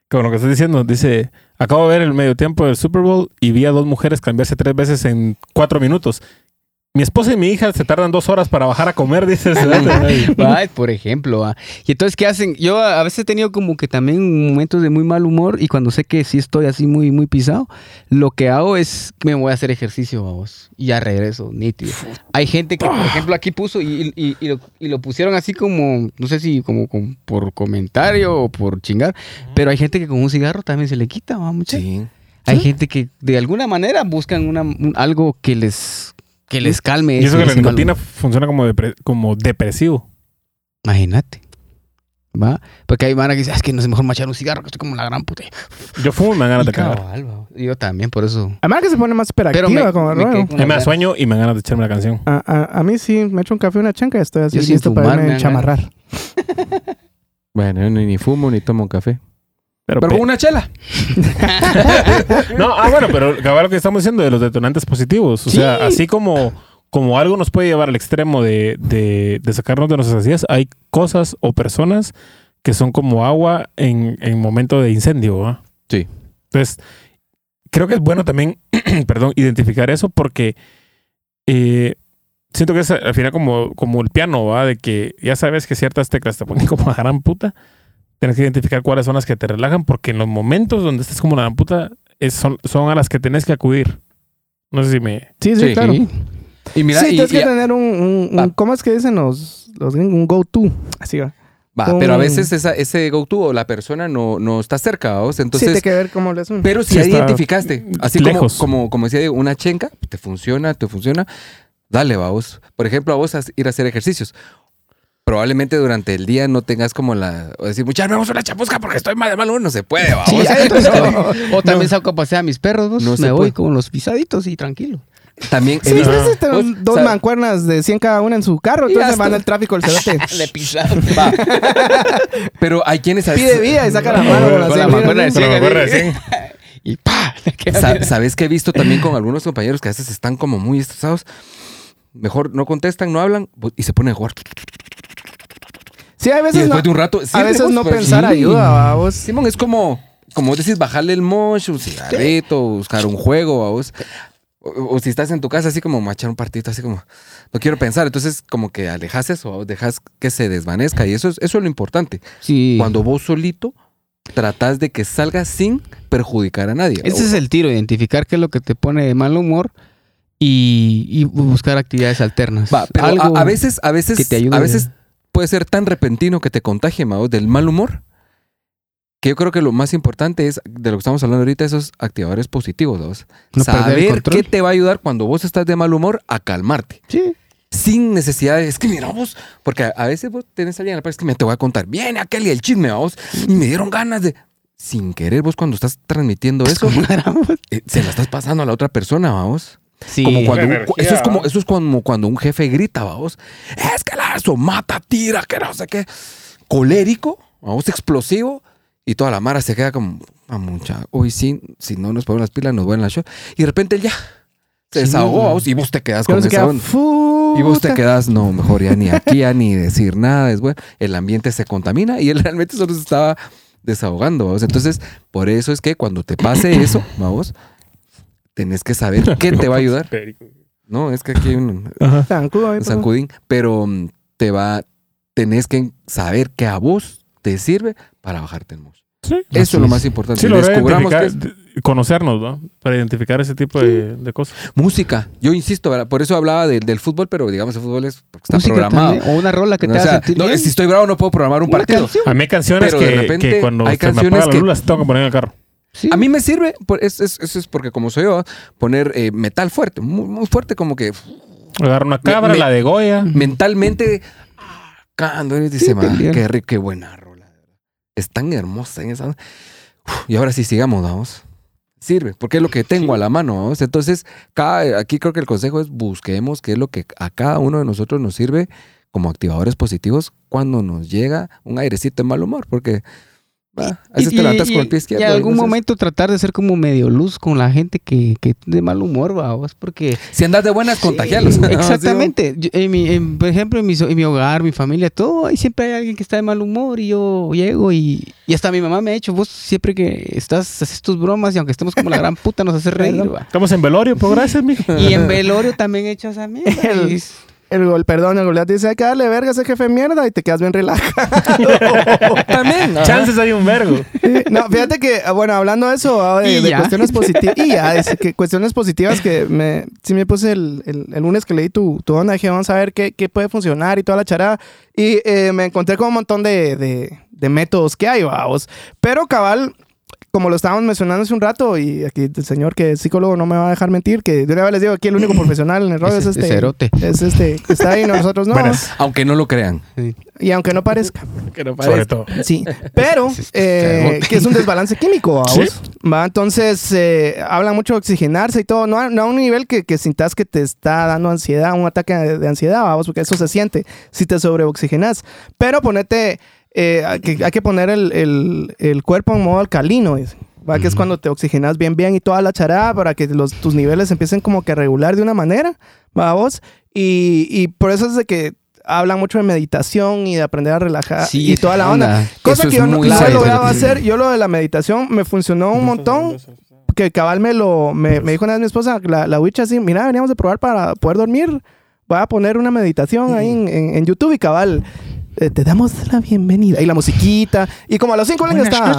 S3: Como lo que estás diciendo, dice, acabo de ver el medio tiempo del Super Bowl y vi a dos mujeres cambiarse tres veces en cuatro minutos. Mi esposa y mi hija se tardan dos horas para bajar a comer, dice.
S4: Va, por ejemplo. va. Y entonces, ¿qué hacen? Yo a veces he tenido como que también momentos de muy mal humor y cuando sé que sí estoy así muy, muy pisado, lo que hago es que me voy a hacer ejercicio, vamos. Y ya regreso, nítido. Hay gente que, por ejemplo, aquí puso y, y- y lo, y lo pusieron así como, no sé si como, como por comentario o por chingar, pero hay gente que con un cigarro también se le quita, va, mucha.
S2: Sí.
S4: Hay gente que de alguna manera buscan una, un- algo que les, que les calme.
S3: Y eso que la nicotina funciona como, depre- como depresivo.
S4: Imagínate. ¿Va? Porque hay mara que dice, "Ah, es que no es mejor machar un cigarro, que estoy como la gran puta.
S3: Yo fumo y me dan ganas de cagar.
S4: Yo también, por eso.
S1: Además que se pone más
S4: Pero
S1: hiperactiva
S4: me,
S1: como el
S4: me con
S3: sueño y me dan ganas de echarme la canción.
S1: A, a, a mí sí, me echo un café y una chanca y estoy así
S4: Yo
S1: listo para
S4: fumar,
S1: irme
S4: me
S1: a
S4: dan
S1: chamarrar.
S2: Bueno, yo ni, ni fumo ni tomo café.
S3: Pero,
S2: Pero
S3: pe-
S2: con una chela.
S3: No, ah, bueno, pero cabal lo que estamos diciendo de los detonantes positivos. O sea, así como, como algo nos puede llevar al extremo de, de, de sacarnos de nuestras ideas, hay cosas o personas que son como agua en, en momento de incendio. ¿va?
S2: Sí.
S3: Entonces, creo que es bueno también, perdón, identificar eso porque eh, siento que es al final como, como el piano, ¿va? De que ya sabes que ciertas teclas te ponen como a gran puta. Tienes que identificar cuáles son las que te relajan porque en los momentos donde estés como una puta es- son, son a las que tenés que acudir. No sé si me...
S1: Sí, sí,
S2: Sí.
S1: claro.
S2: Y mira,
S1: sí,
S2: y-
S1: tienes
S2: y-
S1: que tener un, un- un-
S2: Ah.
S1: ¿cómo es que dicen los, los gringos? Un go-to. Así va.
S2: va, pero a veces esa, ese go-to o la persona no, no está cerca, ¿vos?
S1: sí,
S2: Entonces,
S1: tiene que ver cómo le hacen.
S2: pero si
S3: Sí,
S2: ya identificaste, así como,
S3: lejos.
S2: como, como decía Diego, una chenca, te funciona, te funciona, dale, vamos. Por ejemplo, a vos a ir a hacer ejercicios. Probablemente durante el día no tengas como la. O decir, muchachos, vamos a una chapusca porque estoy mal de mal humor". No se puede, vamos.
S4: Sí, o, o también saco a pasear a mis perros, vos.
S2: No se
S4: me voy
S2: puede.
S4: con los pisaditos y tranquilo.
S2: También
S1: Sí,
S2: visto-
S1: ustedes tienen
S2: vos,
S1: dos mancuernas de 100 cada una en su carro, entonces van al tráfico el cerote.
S4: Le pisado.
S2: Va. Pero hay quienes.
S1: Pide vida y saca la mano con la
S4: Con la mancuerna de
S1: libras,
S3: Pero me
S4: Llega,
S3: acuerdo
S4: llega.
S3: recién.
S4: Y pa.
S2: ¿Sabes que he visto también con algunos compañeros que a veces están como muy estresados? Mejor no contestan, no hablan pues, y se ponen a jugar.
S1: Sí, a
S2: Y
S1: veces
S2: después
S1: no,
S2: de un rato.
S1: a veces
S2: vos,
S1: no pensar
S2: sí.
S1: ayuda, vamos.
S2: Simón, es como, como decís, bajarle el mosh, un cigarrito, buscar un juego, vos. O, o si estás en tu casa, así como machar un partito, así como, no quiero pensar. Entonces, como que alejas eso, o dejas que se desvanezca. Y eso es, eso es lo importante.
S4: Sí.
S2: Cuando vos solito tratás de que salga sin perjudicar a nadie.
S4: Ese es el tiro, identificar qué es lo que te pone de mal humor y, y buscar actividades alternas.
S2: Va, pero
S4: Algo
S2: a, a veces, a veces,
S4: que te ayude.
S2: a veces puede ser tan repentino que te contagie, Mao, del mal humor. Que yo creo que lo más importante es, de lo que estamos hablando ahorita, esos activadores positivos,
S4: el
S2: Saber qué te va a ayudar cuando vos estás de mal humor a calmarte.
S4: Sí.
S2: Sin necesidad de, es que mira vos, porque a, veces vos tenés a alguien la es que me te voy a contar, viene aquel y el chisme vos, y me dieron ganas de, sin querer vos cuando estás transmitiendo eso, eh, se la estás pasando a la otra persona, vamos.
S4: Sí.
S2: Como cuando un-
S3: energía,
S2: eso es como eso es como cuando un jefe grita, vamos. Es que la eso mata, tira, que no sé qué. Colérico, vamos, explosivo. Y toda la mara se queda como, a mucha, hoy sí, si no nos ponemos las pilas, nos vuelven la show. Y de repente él ya se desahogó, vamos, y vos te quedas
S1: Pero
S2: con esa onda. Y vos te quedas, no, mejor ya ni aquí, ya ni decir nada, es bueno. El ambiente se contamina y él realmente solo se estaba desahogando, vamos. Entonces, por eso es que cuando te pase eso, vamos, tenés que saber qué te va a ayudar. No, es que aquí hay un, un zancudín, pero mm, te va, tenés que saber que a vos te sirve para bajarte el mosh.
S3: Sí.
S2: Eso es lo más importante.
S3: Sí, lo
S2: Descubramos que es
S3: de- conocernos, ¿no? Para identificar ese tipo de, de cosas.
S2: música. Yo insisto, ¿verdad? por eso hablaba de- del fútbol, pero digamos el fútbol es porque está
S4: Música
S2: programado.
S4: también, o una rola que
S2: No,
S4: te
S2: o sea, no,
S4: bien.
S2: si estoy bravo no puedo programar un
S4: Una
S2: partido.
S4: canción.
S3: A mí hay canciones
S2: Pero de
S3: que,
S2: repente
S3: que cuando
S2: hay
S3: se me
S2: canciones
S3: apaga la
S2: que-
S3: luz las tengo que poner en el carro.
S4: Sí.
S2: A mí me sirve, por- es- es- eso es porque como soy yo, poner eh, metal fuerte, muy, muy fuerte, como que
S3: Agarro una cabra,
S2: me-
S3: la de Goya.
S2: mentalmente ah, cando y dice,
S4: Sí,
S2: "Ma,
S4: te entiendo.
S2: qué rico, qué buena rola. Es tan hermosa en esa. Uf, y ahora sí sigamos, vamos. Sirve, porque es lo que tengo a la mano, vamos. Entonces, cada, aquí creo que el consejo es busquemos qué es lo que a cada uno de nosotros nos sirve como activadores positivos cuando nos llega un airecito de mal humor, porque ah, a
S4: Y-
S2: te levantas
S4: y-
S2: con el pie
S4: y
S2: izquierdo.
S4: en algún momento tratar de ser como medio luz con la gente que, que de mal humor, vamos, porque...
S2: Si andas de buenas, contagiarlos.
S4: Sí, exactamente. Yo- en mi- en- por ejemplo, en mi, en mi hogar, mi familia, todo, ahí siempre hay alguien que está de mal humor y yo llego y, y hasta mi mamá me ha dicho, vos siempre que estás, haces tus bromas y aunque estemos como la gran puta nos haces reír, va.
S3: Estamos en velorio, pues gracias, mijo.
S4: Y en velorio también he hecho esa mierda.
S1: El- gol, perdón, el gol dice, hay que darle verga a ese jefe de mierda y te quedas bien relajado.
S2: También. ajá.
S3: Chances hay un vergo.
S1: no, fíjate que, ah, bueno, hablando de eso, ah, de,
S4: Y
S1: de
S4: ya.
S1: cuestiones positivas, y ya, es que cuestiones positivas que me, sí me puse el, el- el lunes que leí tu, tu onda, dije, vamos a ver qué, qué puede funcionar y toda la charada. Y eh, me encontré con un montón de, de- de métodos que hay, vamos. Pero cabal, como lo estábamos mencionando hace un rato, y aquí el señor que es psicólogo no me va a dejar mentir, que de una vez les digo, aquí el único profesional en el rollo es,
S4: Ese-
S1: este. Es este, que está ahí, nosotros no.
S2: Aunque no lo crean.
S1: Y aunque no parezca.
S3: Sobre todo.
S1: Sí, pero eh, que es un desbalance químico, ¿va
S3: Sí.
S1: vos? ¿Va? Entonces, eh, habla mucho de oxigenarse y todo, no a, no a un nivel que, que sintas que te está dando ansiedad, un ataque de, de ansiedad, vamos, porque eso se siente si te sobreoxigenas. Pero ponete, eh, hay que, hay que poner el, el- el cuerpo en modo alcalino, dice, ¿va? que es cuando te oxigenas bien, bien y toda la charada para que los, tus niveles empiecen como que a regular de una manera, ¿va vos? Y, y por eso es de que hablan mucho de meditación y de aprender a relajar
S4: Sí,
S1: y toda la onda. Cosa
S2: Eso
S1: que yo no,
S2: cierto.
S1: logrado hacer. Yo lo de la meditación me funcionó un montón. que cabal me lo, me, me dijo una vez mi esposa, la, la witch así, mira, veníamos de probar para poder dormir. Voy a poner una meditación ahí en, en- en YouTube y cabal, eh, te damos la bienvenida. Y la musiquita. Y como a los cinco años estaba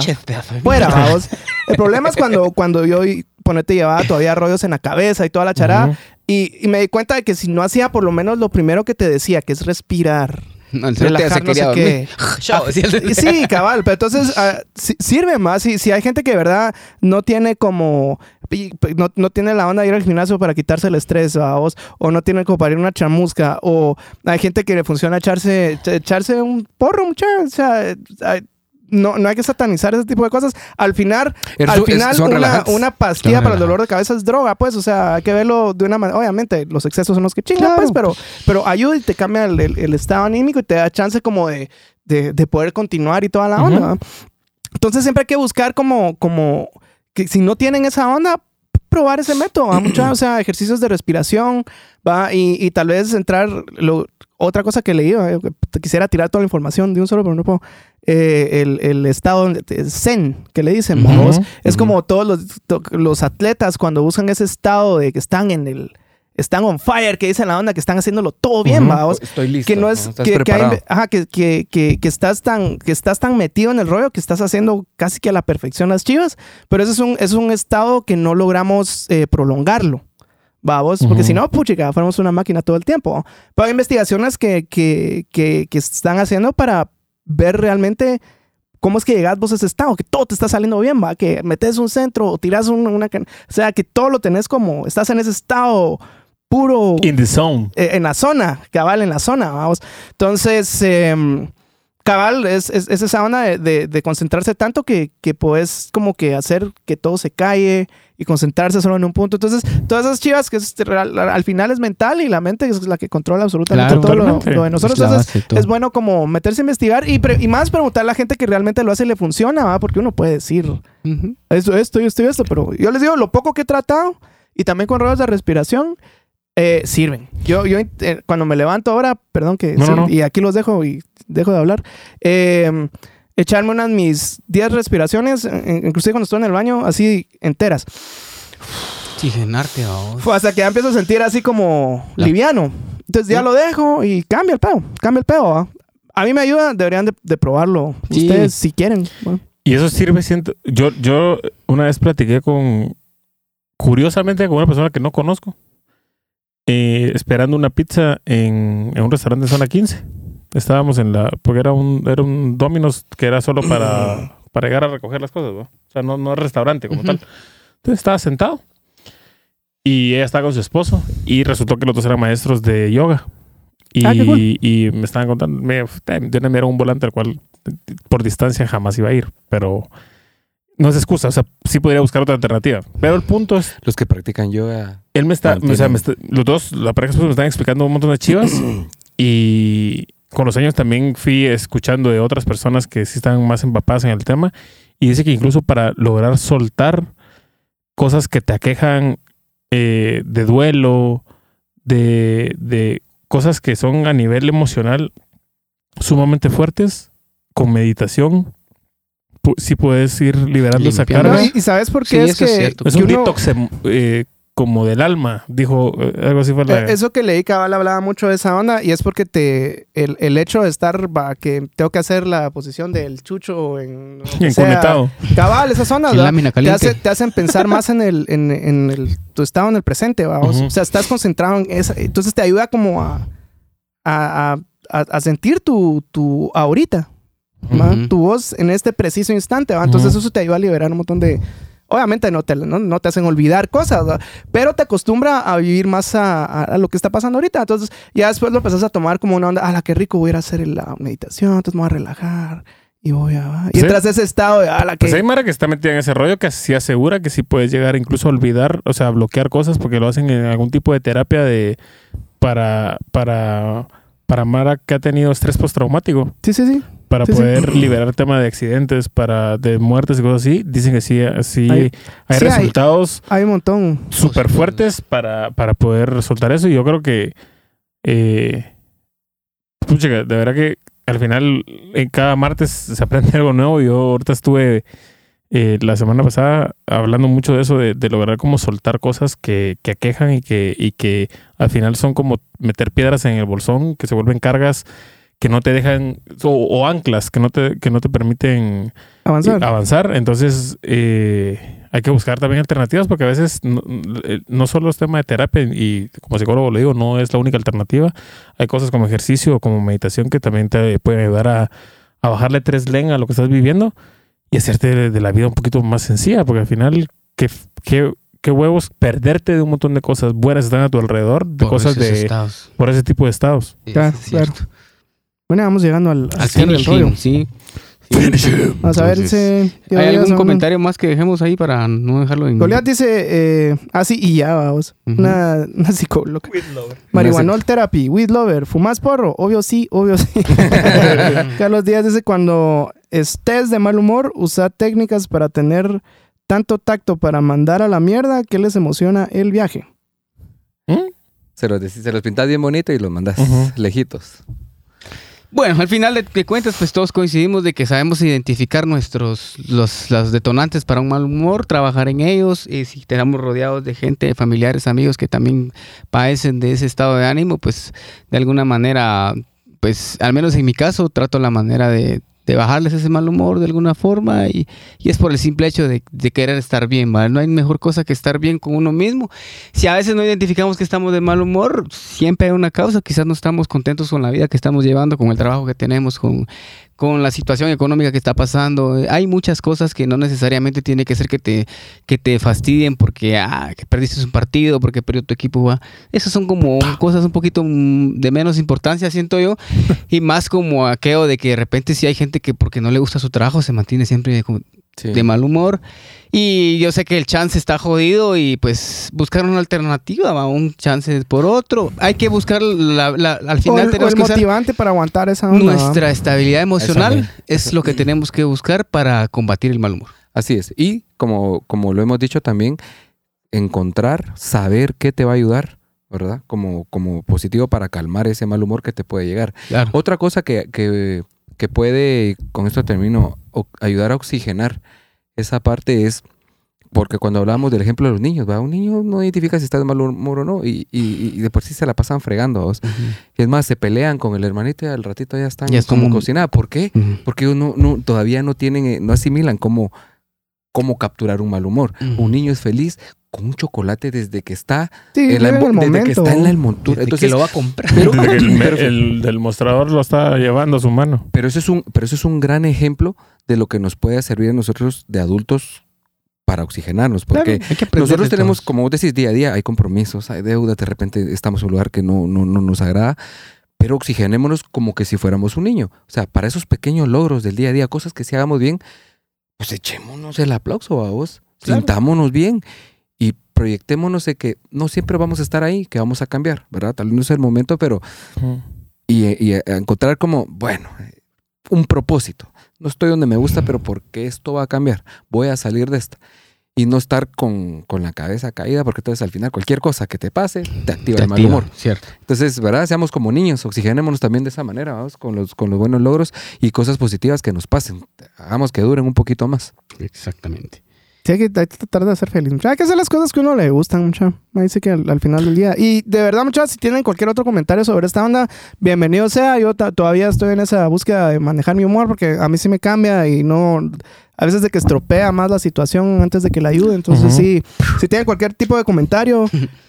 S1: fuera, vamos. El problema es cuando, cuando yo ponete llevaba todavía rollos en la cabeza y toda la charada. Y, y me di cuenta de que si no hacía por lo menos lo primero que te decía, que es respirar.
S4: No, el ya se
S1: relajar, no
S4: quería
S1: sé
S4: dormir.
S1: qué. Y Sí, cabal, pero entonces ah, si- sirve más. Si, si hay gente que de verdad no tiene como. No, no tiene la onda de ir al gimnasio para quitarse el estrés, vamos, o no tiene como para ir a una chamusca, o hay gente que le funciona echarse, echarse un porro, muchachos. O sea, hay- no, no hay que satanizar ese tipo de cosas. Al final,
S2: Es-
S1: al final una, pastilla para el dolor de cabeza es droga, pues. O sea, hay que verlo de una manera. Obviamente, los excesos son los que chingan,
S4: Claro.
S1: pues, pero, pero ayuda y te cambia el, el- el estado anímico y te da chance como de, de, de poder continuar y toda la onda. Entonces siempre hay que buscar como, como que si no tienen esa onda, probar ese método, ¿va? Mucha, o sea, ejercicios de respiración, va, y, y tal vez entrar, lo- otra cosa que leí, te quisiera tirar toda la información de un solo, pero no puedo, eh, el, el estado de- zen, que le dicen, Vos, es como todos los, to- los atletas cuando buscan ese estado de que están en el, están on fire, que dicen la onda, que están haciéndolo todo bien. Vos,
S2: Estoy listo.
S1: que no es
S2: Estás
S1: que, que, hay- ajá, que, que, que, que estás tan que estás tan metido en el rollo que estás haciendo casi que a la perfección las chivas pero ese es un, es un estado que no logramos eh, prolongarlo vamos porque
S3: Ujú.
S1: si no puchica fuéramos una máquina todo el tiempo pero hay investigaciones que, que, que, que están haciendo para ver realmente cómo es que llegas vos a ese estado que todo te está saliendo bien va que metes un centro o tiras un- una o sea que todo lo tenés como estás en ese estado puro
S3: In the zone.
S1: eh, en la zona, cabal en la zona, vamos. Entonces, em, cabal es, es, es esa onda de, de- de concentrarse tanto que, que puedes como que hacer que todo se calle y concentrarse solo en un punto. Entonces, todas esas chivas que es- al, al final es mental y la mente es la que controla absolutamente
S4: Claro,
S1: todo lo, de nosotros. Entonces, es bueno como meterse a investigar y, pre- y más preguntar a la gente que realmente lo hace y le funciona, ¿va? porque uno puede decir esto, esto y esto y esto, pero yo les digo, lo poco que he tratado y también con ruedas de respiración eh, sirven. Yo, yo eh, cuando me levanto ahora, perdón que
S3: No,
S1: sí,
S3: no, no.
S1: y aquí los dejo y dejo de hablar, eh, echarme unas mis 10 respiraciones, inclusive cuando estoy en el baño, así enteras.
S4: Oxigenarte.
S1: Fue hasta que ya empiezo a sentir así como
S4: La-
S1: liviano. Entonces ya
S4: Sí.
S1: lo dejo y cambia el pedo, cambia el pedo. ¿va? A mí me ayuda, deberían de, de probarlo.
S4: Sí.
S1: Ustedes si quieren.
S3: Y eso sirve, siento. Yo, yo una vez platiqué con. Curiosamente, con una persona que no conozco. Eh, esperando una pizza en, en un restaurante de zona 15. Estábamos en la. Porque era un, era un Domino's que era solo para, para llegar a recoger las cosas, ¿no? O sea, no, no es restaurante como tal. Entonces estaba sentado. Y ella estaba con su esposo. Y resultó que los dos eran maestros de yoga. Y,
S1: Ah, cool.
S3: y me estaban contando. Me, una manera un volante al cual por distancia jamás iba a ir. Pero no es excusa. O sea, sí podría buscar otra alternativa. Pero el punto es,
S2: Los que practican yoga.
S3: él me está, o sea,
S2: tienen-
S3: me está- los dos, la pareja me están explicando un montón de chivas. y con los años también fui escuchando de otras personas que sí están más empapadas en el tema. Y dice que incluso para lograr soltar cosas que te aquejan eh, de duelo, de, de cosas que son a nivel emocional sumamente fuertes, con meditación, pu- sí puedes ir liberando esa carga.
S1: No, y, sabes por
S4: Sí,
S1: qué es
S4: eso
S1: que,
S4: es cierto.
S3: Es un
S1: uno-
S3: detox em, eh, como del alma, dijo eh, algo así fue la...
S1: Eh, Eso que leí, cabal hablaba mucho de esa onda y es porque te el, el hecho de estar, va, que tengo que hacer la posición del chucho en... que sea.
S3: Enconetado.
S1: Cabal, esas ondas, Te,
S4: caliente.
S1: hace- te hacen pensar más en el, en, en el, tu estado en el presente, vamos. O sea, estás concentrado en esa. Entonces te ayuda como a, a, a, a- a sentir tu, tu ahorita, tu voz en este preciso instante, ¿va? Entonces eso te ayuda a liberar un montón de... Obviamente no te, no, no te hacen olvidar cosas, ¿va? pero te acostumbra a vivir más a, a- a lo que está pasando ahorita. Entonces ya después lo empezás a tomar como una onda, ah, la qué rico voy a ir a hacer la meditación, entonces me voy a relajar y voy a... Y
S3: Sí.
S1: entras a ese estado de, ah, la que...
S3: Pues hay Mara que está metida en ese rollo que sí asegura que sí puedes llegar incluso a olvidar, o sea, a bloquear cosas porque lo hacen en algún tipo de terapia de para para para Mara que ha tenido estrés postraumático,
S1: Sí, sí, sí.
S3: Para
S1: Sí, sí.
S3: poder liberar tema de accidentes, para de muertes y cosas así. Dicen que sí, sí hay,
S1: Hay- sí hay.
S3: resultados
S1: Hay un montón.
S3: súper fuertes para, para poder soltar eso. Y yo creo que, eh, pucha, de verdad que al final en cada martes se aprende algo nuevo. Yo ahorita estuve eh, la semana pasada hablando mucho de eso, de, de lograr como soltar cosas que, que aquejan y que, y que al final son como meter piedras en el bolsón, que se vuelven cargas que no te dejan, o, o anclas que no te, que no te permiten
S1: Avanzar.
S3: avanzar. Entonces, eh, hay que buscar también alternativas porque a veces no, eh, no solo es tema de terapia y como psicólogo lo digo, no es la única alternativa. Hay cosas como ejercicio o como meditación que también te pueden ayudar a, a bajarle tres len a lo que estás viviendo y hacerte de, de la vida un poquito más sencilla porque al final, ¿qué, qué, qué huevos perderte de un montón de cosas buenas que están a tu alrededor, de
S4: Por
S3: cosas de...
S4: estados.
S3: Por ese tipo de estados.
S4: Sí,
S1: Claro,
S4: es cierto.
S1: Bueno, vamos llegando al, al
S4: Al
S1: cierre del rollo.
S4: sí.
S1: Vamos a ver si... ¿qué
S4: ¿Hay algún comentario más que dejemos ahí para no dejarlo en...
S1: Goliath dice, eh, ah, sí, y ya, vamos.
S4: Ujú.
S1: Una, una psicóloga. Marihuanol therapy, weed lover, ¿fumas porro? Obvio sí, obvio sí. Carlos Díaz dice, cuando estés de mal humor, usa técnicas para tener tanto tacto para mandar a la mierda que les emociona el viaje.
S2: Se los, decís- se los pintas bien bonito y los mandas lejitos.
S4: Bueno, al final de, cuentas, pues todos coincidimos de que sabemos identificar nuestros los, los detonantes para un mal humor, trabajar en ellos. Y si estamos rodeados de gente, familiares, amigos que también padecen de ese estado de ánimo, pues de alguna manera, pues al menos en mi caso, trato la manera de, de bajarles ese mal humor de alguna forma. Y, y es por el simple hecho de, de querer estar bien, ¿vale? No hay mejor cosa que estar bien con uno mismo. Si a veces no identificamos que estamos de mal humor, siempre hay una causa. Quizás no estamos contentos con la vida que estamos llevando, con el trabajo que tenemos, con, con la situación económica que está pasando. Eh, Hay muchas cosas que no necesariamente tiene que ser que te, que te fastidien porque ah, que perdiste un partido, porque perdió tu equipo. ¿va? Esas son como cosas un poquito mm, de menos importancia, siento yo. y más como aquello de que de repente si hay gente que porque no le gusta su trabajo se mantiene siempre como
S2: Sí.
S4: de mal humor. Y yo sé que el chance está jodido y pues buscar una alternativa, ¿va? un chance por otro. Hay que buscar la, la- al
S1: O
S4: final
S1: el, o
S4: tenemos
S1: el
S4: que
S1: motivante para aguantar esa onda. ¿va?
S4: nuestra estabilidad emocional
S2: Eso,
S4: es lo que tenemos que buscar para combatir el mal humor.
S2: Así es. Y como, como lo hemos dicho también, encontrar, saber qué te va a ayudar, ¿verdad? Como, como positivo para calmar ese mal humor que te puede llegar.
S4: Claro.
S2: Otra cosa que, que, que puede, con esto termino, ayudar a oxigenar esa parte es, porque cuando hablamos del ejemplo de los niños, ¿va? un niño no identifica si está de mal humor o no, y, y- y de por sí se la pasan fregando. ¿vos? Y es más, se pelean con el hermanito y al ratito ya están
S4: Ya es
S2: como
S4: como-
S2: cocinada. ¿Por qué? Porque no, todavía no tienen, eh, no asimilan cómo, cómo capturar un mal humor. Un niño es feliz con un chocolate desde que está
S1: Sí,
S2: en la, desde que
S1: momento.
S2: está en la envoltura.
S4: Desde
S2: Entonces,
S4: que lo va a comprar.
S2: pero,
S3: De que el,
S2: pero-
S3: el del mostrador lo está llevando a su mano.
S2: pero eso es un, pero eso es un gran ejemplo de lo que nos puede servir a nosotros de adultos para oxigenarnos. Porque
S4: Claro, que
S2: nosotros tenemos,
S4: todos.
S2: como vos decís, día a día, hay compromisos, hay deudas, de repente estamos en un lugar que no, no, no nos agrada, pero oxigenémonos como que si fuéramos un niño. O sea, para esos pequeños logros del día a día, cosas que si hagamos bien, pues echémonos el aplauso a vos,
S4: Claro.
S2: sintámonos bien proyectémonos de que no siempre vamos a estar ahí, que vamos a cambiar, ¿verdad? Tal vez no es el momento, pero y, encontrar como, bueno, un propósito. No estoy donde me gusta, pero ¿por qué esto va a cambiar? Voy a salir de esta. Y no estar con, con la cabeza caída, porque entonces al final cualquier cosa que te pase te activa
S4: Te
S2: el mal
S4: activa,
S2: humor.
S4: Cierto.
S2: Entonces, ¿verdad? Seamos como niños, oxigenémonos también de esa manera, vamos, con los, con los buenos logros y cosas positivas que nos pasen. Hagamos que duren un poquito más.
S4: Exactamente.
S1: Sí, hay que, tratar de ser feliz. mucha. Hay que hacer las cosas que a uno le gustan, mucha. Ahí sí que al, al final del día. Y de verdad, muchachos, si tienen cualquier otro comentario sobre esta onda, bienvenido sea. Yo todavía estoy en esa búsqueda de manejar mi humor porque a mí sí me cambia y no. A veces de que estropea más la situación antes de que la ayude. Entonces,
S3: Ujú.
S1: sí, si tienen cualquier tipo de comentario,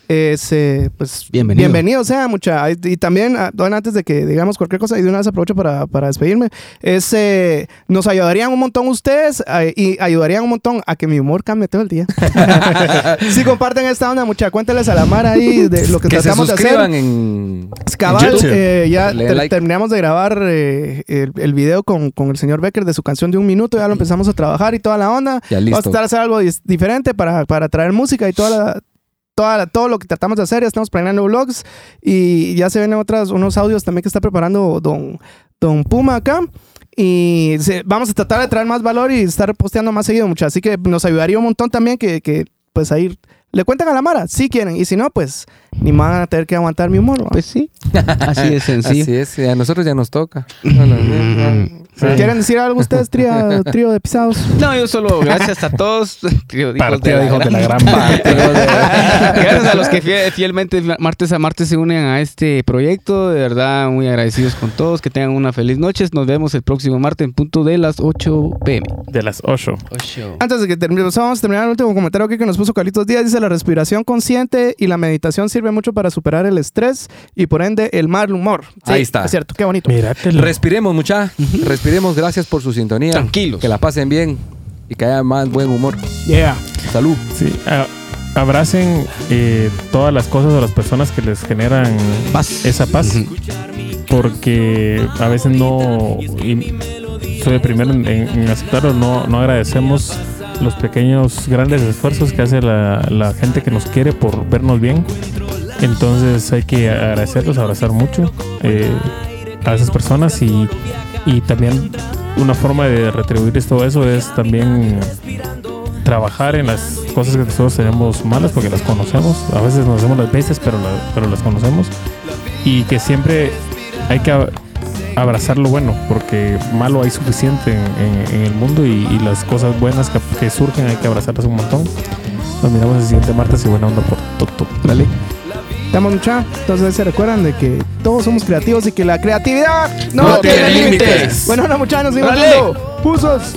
S1: es, eh, pues
S4: Bienvenido.
S1: bienvenido sea, mucha. Y, también, ah, bueno, antes de que digamos cualquier cosa, y de una vez aprovecho para, para despedirme, es, eh, nos ayudarían un montón ustedes eh, y ayudarían un montón a que mi humor cambie todo el día. si comparten esta onda, mucha, cuéntenles a la mar ahí de lo que,
S2: Que se
S1: tratamos de hacer.
S2: en...
S1: Cabal,
S3: YouTube.
S1: eh, ya ter-
S2: like.
S1: terminamos de grabar eh, el, el video con, con el señor Becker de su canción de un minuto, ya lo empezamos a trabajar y toda la onda.
S2: Ya
S1: Vamos a tratar de hacer algo diferente para, para traer música y toda la- toda la- todo lo que tratamos de hacer. Ya estamos planeando vlogs y ya se vienen otras, unos audios también que está preparando don, don Puma acá. Y se- vamos a tratar de traer más valor y estar posteando más seguido, mucho. Así que nos ayudaría un montón también que, que pues ahí le cuentan a la Mara, si quieren. Y si no, pues ni me van a tener que aguantar mi humor. ¿va?
S4: Pues sí. Así de sencillo.
S2: Así es, y a nosotros ya nos toca.
S1: ¿Quieren decir algo ustedes, trío, trío de pisados?
S4: No, yo solo gracias a todos. Trío de
S3: de de la gran
S4: Gracias a los que fie- fielmente martes a martes se unen a este proyecto. De verdad, muy agradecidos con todos. Que tengan una feliz noche. Nos vemos el próximo martes en punto de las 8 pm.
S3: De las 8.
S1: Antes de que terminemos, vamos a terminar el último comentario aquí que nos puso Carlitos Díaz. Dice, la respiración consciente y la meditación sirve mucho para superar el estrés y por ende el mal humor. Sí,
S2: Ahí está.
S1: Es cierto, qué bonito.
S3: Míratelo.
S2: Respiremos, mucha. Respiremos. Gracias por su sintonía.
S4: Tranquilos.
S2: Que la pasen bien y que haya más buen humor.
S1: Yeah.
S2: Salud.
S3: Sí, abracen eh, todas las cosas o las personas que les generan
S4: Paz.
S3: esa paz. Porque a veces no. y soy el primero en, en- en aceptarlo, no, no agradecemos los pequeños, grandes esfuerzos que hace la, la gente que nos quiere por vernos bien. Entonces hay que agradecerlos, abrazar mucho eh, a esas personas y, y también una forma de retribuir todo eso es también trabajar en las cosas que nosotros tenemos malas porque las conocemos. A veces nos hacemos las veces, pero, la- pero las conocemos. Y que siempre hay que abrazar lo bueno porque malo hay suficiente en, en- en el mundo y, y las cosas buenas que, que surgen hay que abrazarlas un montón. Nos miramos el siguiente martes y buena onda por Toto.
S1: Dale. Estamos mucha. Entonces se recuerdan de que todos somos creativos y que la creatividad no,
S4: No tiene límites.
S1: Bueno, no muchachos, nos vemos. Pusos.